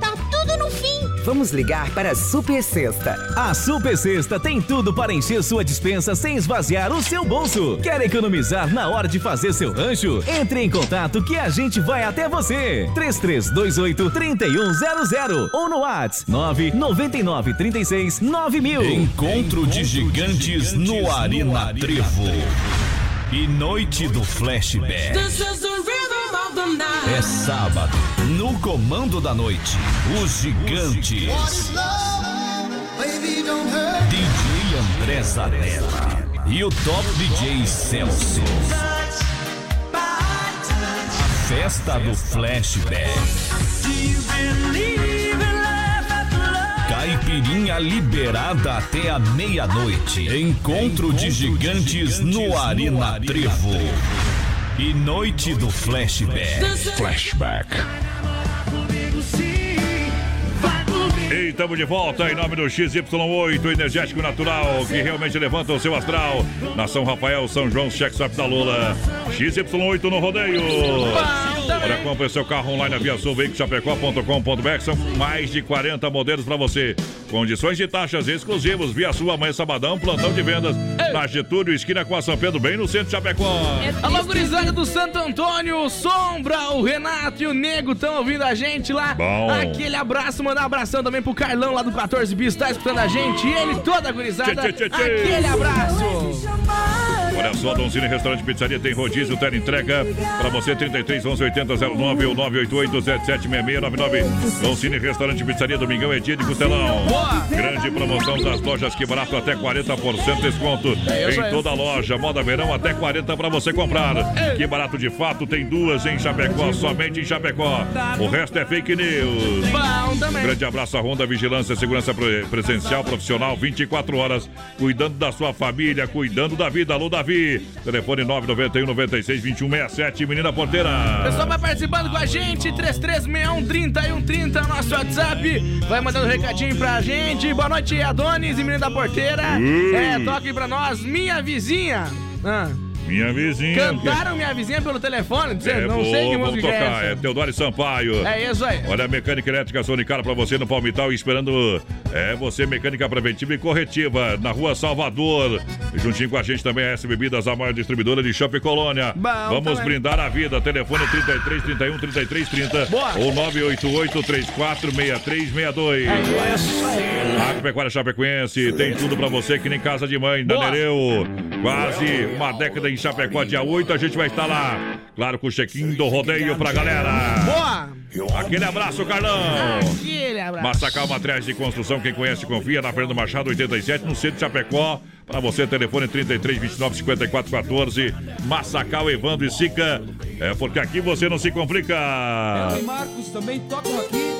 tá tudo no fim. Vamos ligar para a Super Sexta. A Super Sexta tem tudo para encher sua dispensa sem esvaziar o seu bolso. Quer economizar na hora de fazer seu rancho? Entre em contato que a gente vai até você. 3328 3100 ou no WhatsApp 999 36 9000. Encontro de gigantes no Arena Trevo. E noite do flashback. É sábado, no comando da noite, os gigantes. DJ André Zanella e o top DJ Celso. A festa do flashback. Caipirinha liberada até a meia-noite. Encontro de gigantes no Arena Trevo. E noite do flashback. Flashback. Estamos de volta em nome do XY8 Energético Natural, que realmente levanta o seu astral. Na São Rafael, São João, Cheque Shop da Lula. XY8 no rodeio. Olha, compre seu carro online na Via Sul, veiculoschapecó.com.br. São mais de 40 modelos para você. Condições de taxas exclusivos. Via Sul, amanhã sabadão, plantão de vendas. Na Getúlio, esquina com a São Pedro, bem no centro de Chapecó. Alô, gurizada do Santo Antônio, Sombra, o Renato e o Nego estão ouvindo a gente lá. Bom. Aquele abraço, mandar um abração também pro Carlão lá do 14 Bis, tá escutando a gente. E ele, toda a gurizada, Tchê, tchê, tchê, tchê. aquele abraço. Olha só, Donzini Restaurante Pizzaria tem rodízio, tela entrega para você 33 11 80 09 ou 988 776699. Donzini Restaurante Pizzaria Domingão é dia de costelão. Grande promoção das lojas que barato até 40% de desconto É em toda a loja. Moda verão até 40 para você comprar. Que barato de fato, tem duas em Chapecó, somente em Chapecó. O resto é fake news. Também. Grande abraço à Ronda Vigilância, segurança pre- presencial, profissional, 24 horas, cuidando da sua família, cuidando da vida. Alô, Davi. Telefone 991 96 21 67, menina porteira. Pessoal vai participando com a gente, 3361 3130, nosso WhatsApp. Vai mandando um recadinho pra gente. Boa noite, Adonis e menino da porteira. Ui. É, toque pra nós, minha vizinha. Ah, Minha vizinha. cantaram minha vizinha pelo telefone? Não sei, É, não vou, sei que vamos música tocar. é É essa. Teodoro Sampaio. É isso aí. Olha, a mecânica elétrica Sonicara pra você no Palmital, esperando é você, mecânica preventiva e corretiva, na rua Salvador. Juntinho com a gente também a S Bebidas, a maior distribuidora de Shopping Colônia. Bom Vamos também. brindar a vida. Telefone 33 31 33 30 Boa. ou 988 34 6362. É Agropecuária Chapecoense tem tudo pra você que nem casa de mãe, da Boa. Nereu. Quase uma década em Chapecó, dia 8 a gente vai estar lá. Claro, com o check-in do rodeio pra galera. Boa! Aquele abraço, Carlão. Aquele abraço. Massacal Materiais de Construção, quem conhece confia, na Fernando Machado 87, no centro de Chapecó. Pra você, telefone 33 29 54 14. Massacal, Evandro e Sica. É porque aqui você não se complica. Ela e Marcos também tocam aqui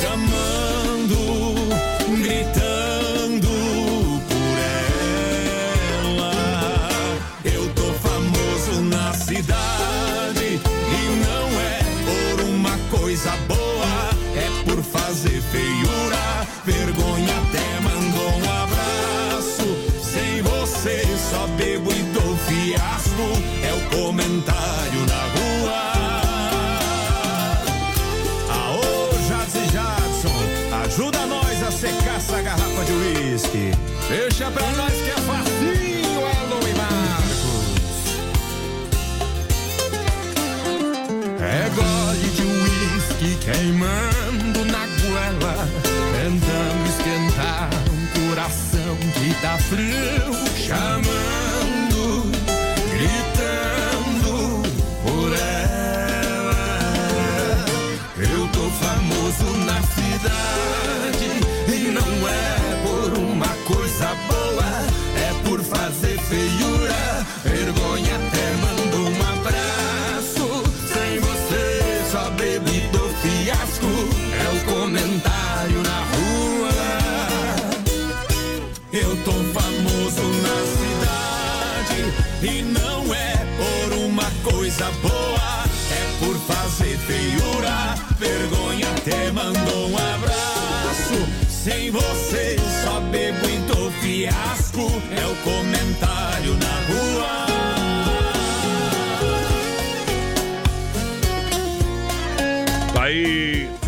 Chamando, gritando por ela. Eu tô famoso na cidade e não é por uma coisa boa, é por fazer feiura. Vergonha Pra nós que é facinho, Alô e Marcos. É gole de uísque queimando na goela, tentando esquentar um coração que tá frio, chamando,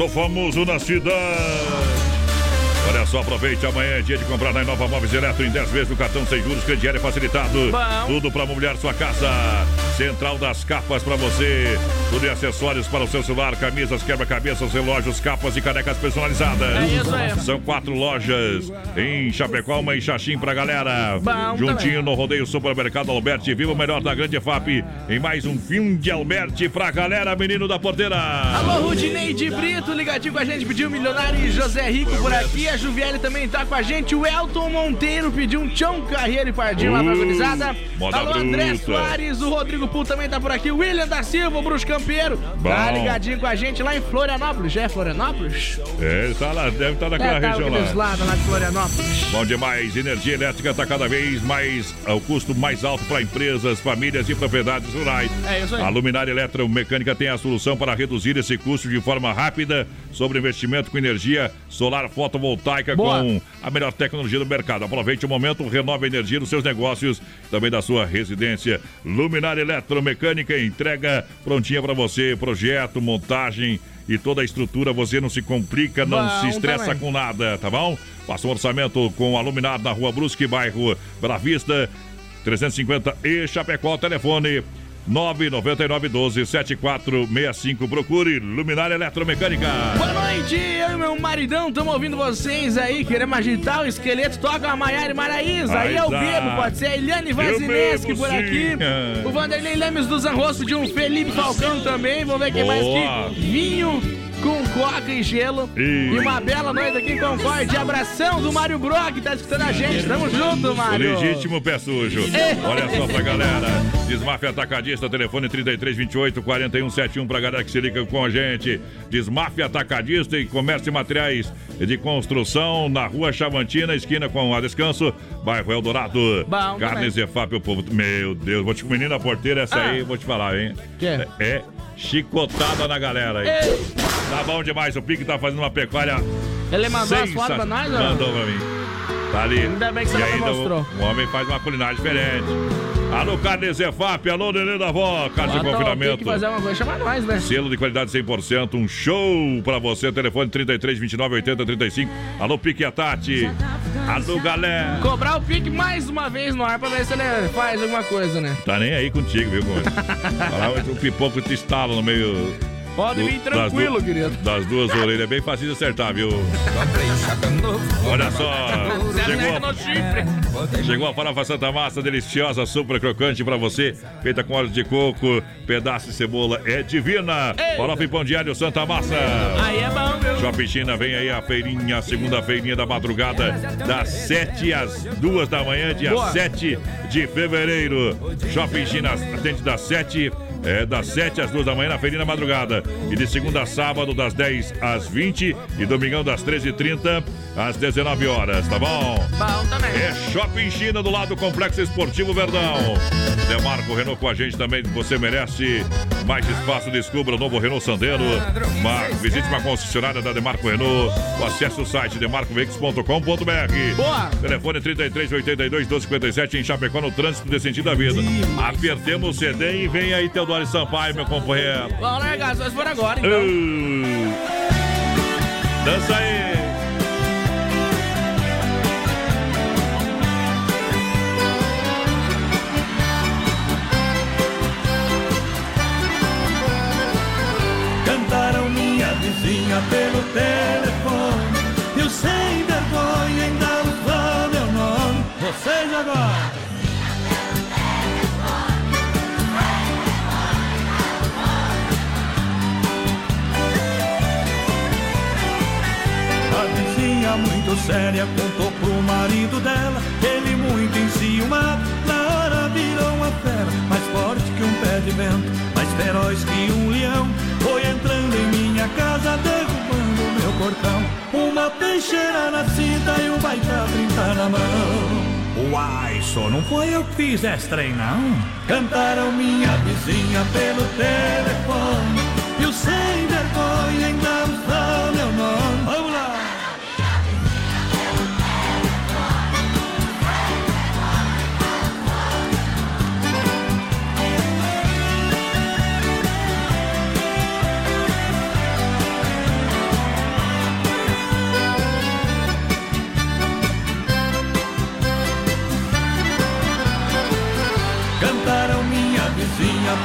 tô famoso na cidade. Olha só, aproveite, amanhã é dia de comprar na Inova Móveis Eletro em 10 vezes no cartão sem juros, crediário é facilitado. Bom. Tudo para mobiliar sua casa. Central das capas para você. Tudo e acessórios para o seu celular, camisas, quebra-cabeças, relógios, capas e canecas personalizadas. É isso aí. São quatro lojas em Chapecó, uma em Xaxim pra galera. Bom Juntinho também. no Rodeio Supermercado Alberti. Viva o melhor da grande FAP em mais um fim de Alberti pra galera, menino da porteira. Alô, Rudineide Brito, ligadinho com a gente, pediu milionário e José Rico por aqui. A Juviele também tá com a gente. O Elton Monteiro pediu um Tchão Carreiro e Pardinho lá pra Uh, organizada. Alô, André bruta. Soares, o Rodrigo Pul também tá por aqui. O William da Silva, o Bruxo Campeiro. Tá Bom. ligadinho com a gente lá em Florianópolis. Já é Florianópolis? É, ele tá lá, deve estar naquela É, tá região aqueles lá. lá de Florianópolis. Bom demais, energia elétrica está cada vez mais ao custo mais alto para empresas, famílias e propriedades rurais. É isso aí. A Luminária Eletromecânica tem a solução para reduzir esse custo de forma rápida sobre investimento com energia solar fotovoltaica Boa. com a melhor tecnologia do mercado. Aproveite o momento, renove a energia dos seus negócios, também da sua residência. Luminária Eletromecânica entrega prontinha para você, projeto, montagem e toda a estrutura, você não se complica, não Bom se estressa também. com nada, tá bom? Faça um orçamento com a Luminar na Rua Brusque, bairro Bela Vista, 350 e Chapecó, telefone 999 12 7465. Procure Luminar Eletromecânica. Boa noite, eu e meu maridão estamos ouvindo vocês aí, queremos agitar o esqueleto, toca a Maiara e Maraísa, aí é o Bebo, pode ser a Eliane Vazineski por sim. aqui, É. o Vanderlei Lemes do Zanrosso de um Felipe Falcão também, vamos ver quem mais Boa. aqui, vinho com coca e gelo, E- e uma bela noite aqui em Concorde, abração do Mário Brock, tá escutando a gente, tamo junto, O Mário. legítimo pé sujo. É. Olha só pra galera. Desmafia Atacadista, telefone 3328 4171 pra galera que se liga com a gente. Desmafia Atacadista e comércio de materiais de construção na rua Chavantina, esquina com a Descanso, bairro Eldorado. Bom Carnes Efap, o povo. Meu Deus, vou te menina porteira, essa Ah. aí, vou te falar, hein? Que é? Chicotada na galera aí. Ei. Tá bom demais, o Pique tá fazendo uma pecuária. Ele mandou as fotos pra nós, ó? Mandou pra mim. Tá ali. Ainda bem que você e não ainda mostrou. o, o homem faz uma culinária diferente. Alô, Carne Zefap, alô, Nenê da Vó, casa de Bota o confinamento. Pique fazer uma coisa, chama nós, né? Selo de qualidade 100%, um show pra você. Telefone 33 29 80 35. Alô, Pique e a Tati. Alô, galera. Cobrar o pique mais uma vez no ar pra ver se ele faz alguma coisa, né? Tá nem aí contigo, viu? Falar o pipoco te estala no meio. Pode vir tranquilo, das querido. Das duas orelhas, é bem fácil de acertar, viu? Olha só, chegou, chegou a farofa Santa Massa, deliciosa, super crocante pra você, feita com óleo de coco, pedaço de cebola, é divina. Farofa e pão diário Santa Massa. Aí é bom, viu? Shopping China, vem aí a feirinha, a segunda feirinha da madrugada, das 7 às 2 da manhã, dia Boa. 7 de fevereiro. Shopping China atende das 7 é, das 7 às 2 da manhã na feirinha da madrugada. E de segunda a sábado, das 10 às 20 e domingão das 13h30 às 19 horas, tá bom? Bom também. É Shopping China do lado do Complexo Esportivo Verdão. Demarco Renault com a gente também. Você merece mais espaço. Descubra o novo Renault Sandero. Uma, visite uma concessionária da Demarco Renault. Ou acesse o site demarcoveículos.com.br. Boa! Telefone 33 82 1257 em Chapecó no trânsito de sentido da vida. Apertemos o CD e vem aí Teodoro Sampaio, meu companheiro. Vamos largar, só se for agora, então. Uh, dança aí. Cantaram minha vizinha pelo telefone E o sem vergonha ainda usou meu nome Vocês agora muito séria contou pro marido dela. Ele muito enciumado Na hora virou uma fera. Mais forte que um pé de vento Mais feroz que um leão. Foi entrando em minha casa Derrubando meu portão Uma peixeira na cinta E um baita 30 na mão. Uai, só não foi eu que fiz esse trem, não? Cantaram minha vizinha pelo telefone. E o sem vergonha ainda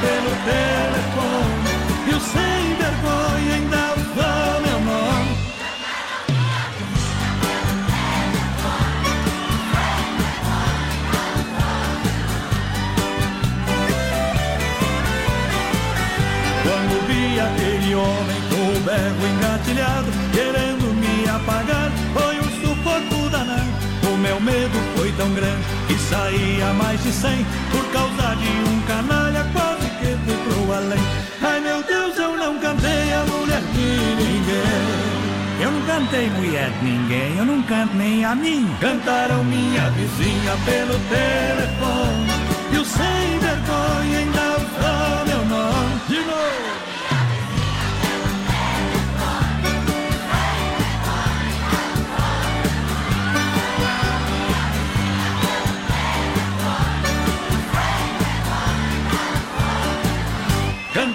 pelo telefone. E o sem vergonha ainda usou meu nome Quando vi aquele homem com o berro engatilhado Querendo me apagar Foi um sufoco danado. O meu medo foi tão grande Que saí a mais de cem Por causa de um canalha além Ai meu Deus, eu não cantei a mulher de ninguém. Eu não cantei mulher de ninguém, eu não canto nem a mim. Cantaram minha vizinha pelo telefone. E o sem vergonha ainda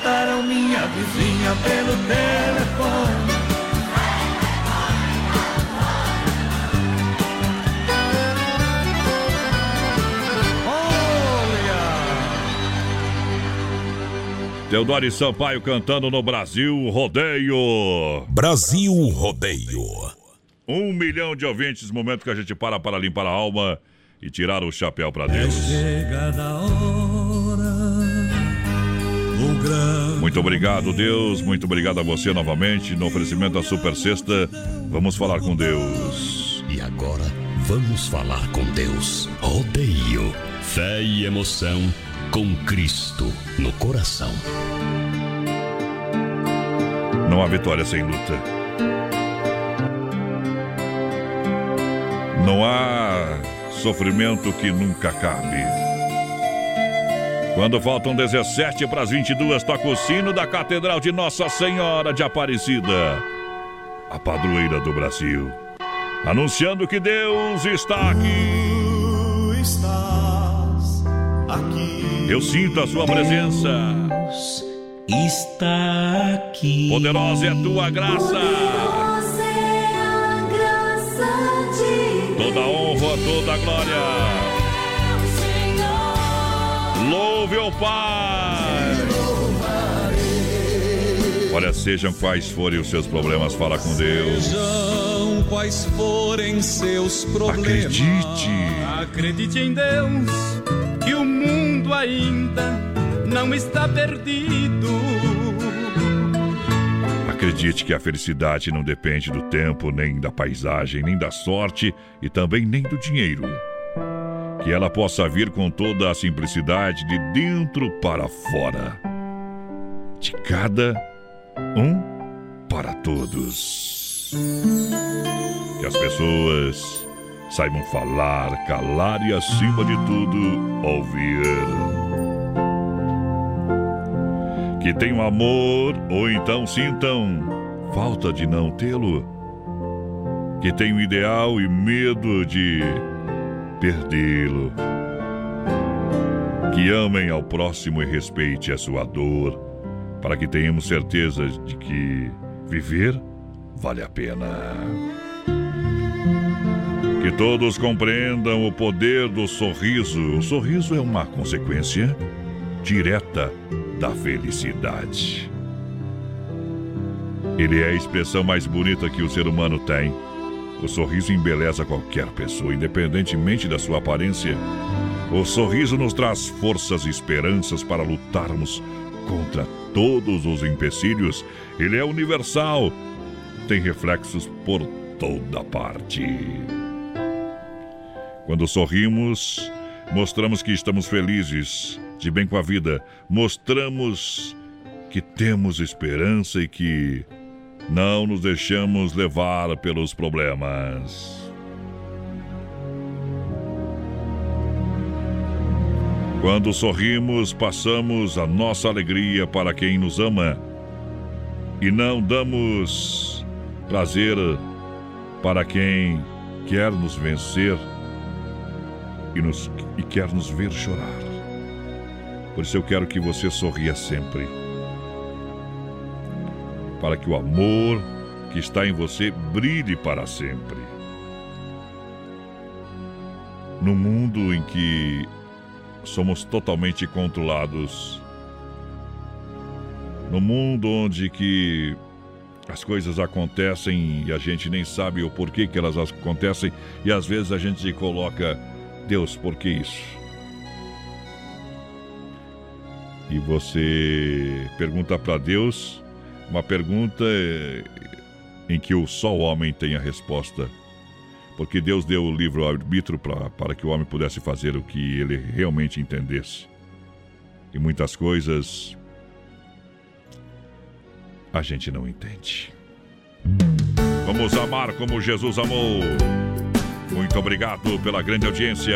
Cantaram minha vizinha pelo telefone Teodoro e Sampaio cantando no Brasil Rodeio. Brasil Rodeio. Um milhão de ouvintes, momento que a gente para para limpar a alma e tirar o chapéu para Deus. Chegada a hora Muito obrigado, Deus. Muito obrigado a você novamente no oferecimento da Super Sexta. Vamos falar com Deus. E agora, vamos falar com Deus. Rodeio. Fé e emoção com Cristo no coração. Não há vitória sem luta. Não há sofrimento que nunca acabe. Quando faltam 17 para as 22, toca o sino da Catedral de Nossa Senhora de Aparecida, a padroeira do Brasil, anunciando que Deus está aqui. estás aqui Eu sinto a sua presença. Está aqui. Poderosa é a tua graça. Toda honra Senhor toda a glória. Ao Pai. Olha, sejam quais forem os seus problemas, fala com Deus. Sejam quais forem seus problemas. Acredite. Acredite em Deus, que o mundo ainda não está perdido. Acredite que a felicidade não depende do tempo, nem da paisagem, nem da sorte e também nem do dinheiro. Que ela possa vir com toda a simplicidade de dentro para fora. De cada um para todos. Que as pessoas saibam falar, calar e, acima de tudo, ouvir. Que tenham amor ou então sintam falta de não tê-lo. Que tenham ideal e medo de perdê-lo. Que amem ao próximo e respeite a sua dor, para que tenhamos certeza de que viver vale a pena. Que todos compreendam o poder do sorriso. O sorriso é uma consequência direta da felicidade. Ele é a expressão mais bonita que o ser humano tem. O sorriso embeleza qualquer pessoa, independentemente da sua aparência. O sorriso nos traz forças e esperanças para lutarmos contra todos os empecilhos. Ele é universal, tem reflexos por toda parte. Quando sorrimos, mostramos que estamos felizes, de bem com a vida, mostramos que temos esperança e que não nos deixamos levar pelos problemas. Quando sorrimos, passamos a nossa alegria para quem nos ama e não damos prazer para quem quer nos vencer e, nos, e quer nos ver chorar. Por isso eu quero que você sorria sempre. Para que o amor que está em você brilhe para sempre. No mundo em que somos totalmente controlados, no mundo onde que as coisas acontecem e a gente nem sabe o porquê que elas acontecem e às vezes a gente coloca Deus, por que isso? E você pergunta para Deus uma pergunta em que o só o homem tem a resposta. Porque Deus deu o livro arbítrio para que o homem pudesse fazer o que ele realmente entendesse. E muitas coisas a gente não entende. Vamos amar como Jesus amou. Muito obrigado pela grande audiência.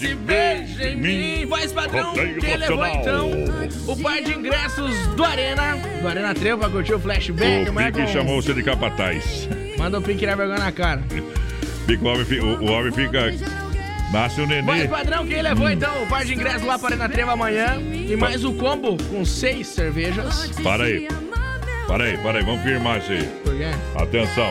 esse beijo em mim. Voz padrão, quem levou então o par de ingressos do Arena. Do Arena Trevo pra curtir o flashback. O Pique um- chamou você de capataz. Manda o pique na vergonha na cara. O, homem, o, homem fica. Nasce o Voz nenê. padrão, quem levou então o par de ingressos lá para Arena Trevo amanhã. E mais o combo com seis cervejas. Para aí. Para aí, para aí. Vamos firmar isso aí. Por quê? Atenção.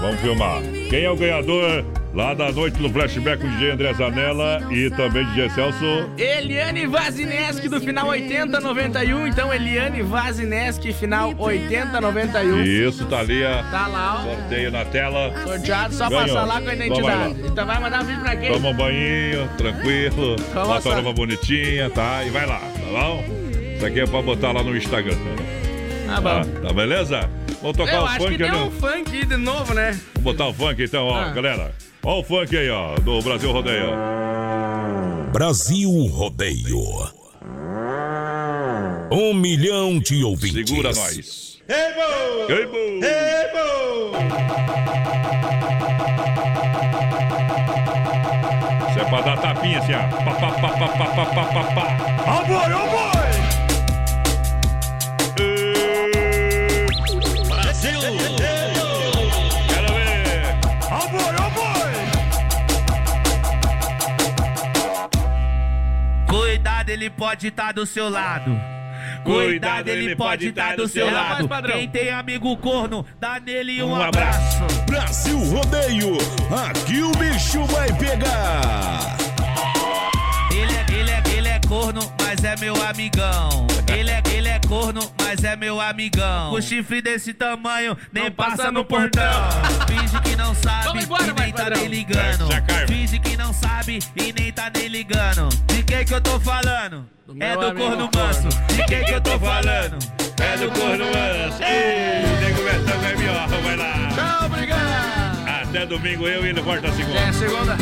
Vamos filmar. Quem é o ganhador lá da noite do flashback com o DJ André Zanella e também DJ Celso? Eliane Vazineski do final 8091. Então, Eliane Vazineski, final 8091. Isso, tá ali. ó. Tá lá, ó. Sorteio na tela. Sorteado, só Ganhou. passar lá com a identidade. Então vai mandar um vídeo pra quem? Toma um banho, tranquilo. Vamos Bota a lá. roupa bonitinha, tá? E vai lá, tá bom? Isso aqui é pra botar lá no Instagram. Tá bom. Tá, beleza? Vamos tocar o funk, que deu um funk de novo, né? Vamos botar o funk então, ó, ah. galera. Ó o funk aí, ó, do Brasil Rodeio. Brasil Rodeio. Um milhão de ouvintes. Segura nós. Ebo! Ebo! Ebo! Isso é pra dar tapinha assim, ó. Pá, pá, pá, pá, pá, pá, pá, pá. Ó, boi, ó! Cuidado, ele pode estar do seu lado. Cuidado, ele pode estar do seu É, lado. Quem tem amigo corno, dá nele um, Um abraço. Brasil Rodeio. Aqui o bicho vai pegar. Ele é, ele é, ele é corno, meu amigão. Ele é, ele é corno, mas é meu amigão. O chifre desse tamanho, nem passa no portão. Finge que não sabe e nem tá nem ligando. Finge que não sabe e nem tá nem ligando. De quem que eu tô falando? É meu do corno corno. manso. De quem que eu tô falando? É do corno manso. Ei, nego Betão é melhor, vai lá. Tchau, obrigado. Até domingo eu e ele volta segunda. Até segunda.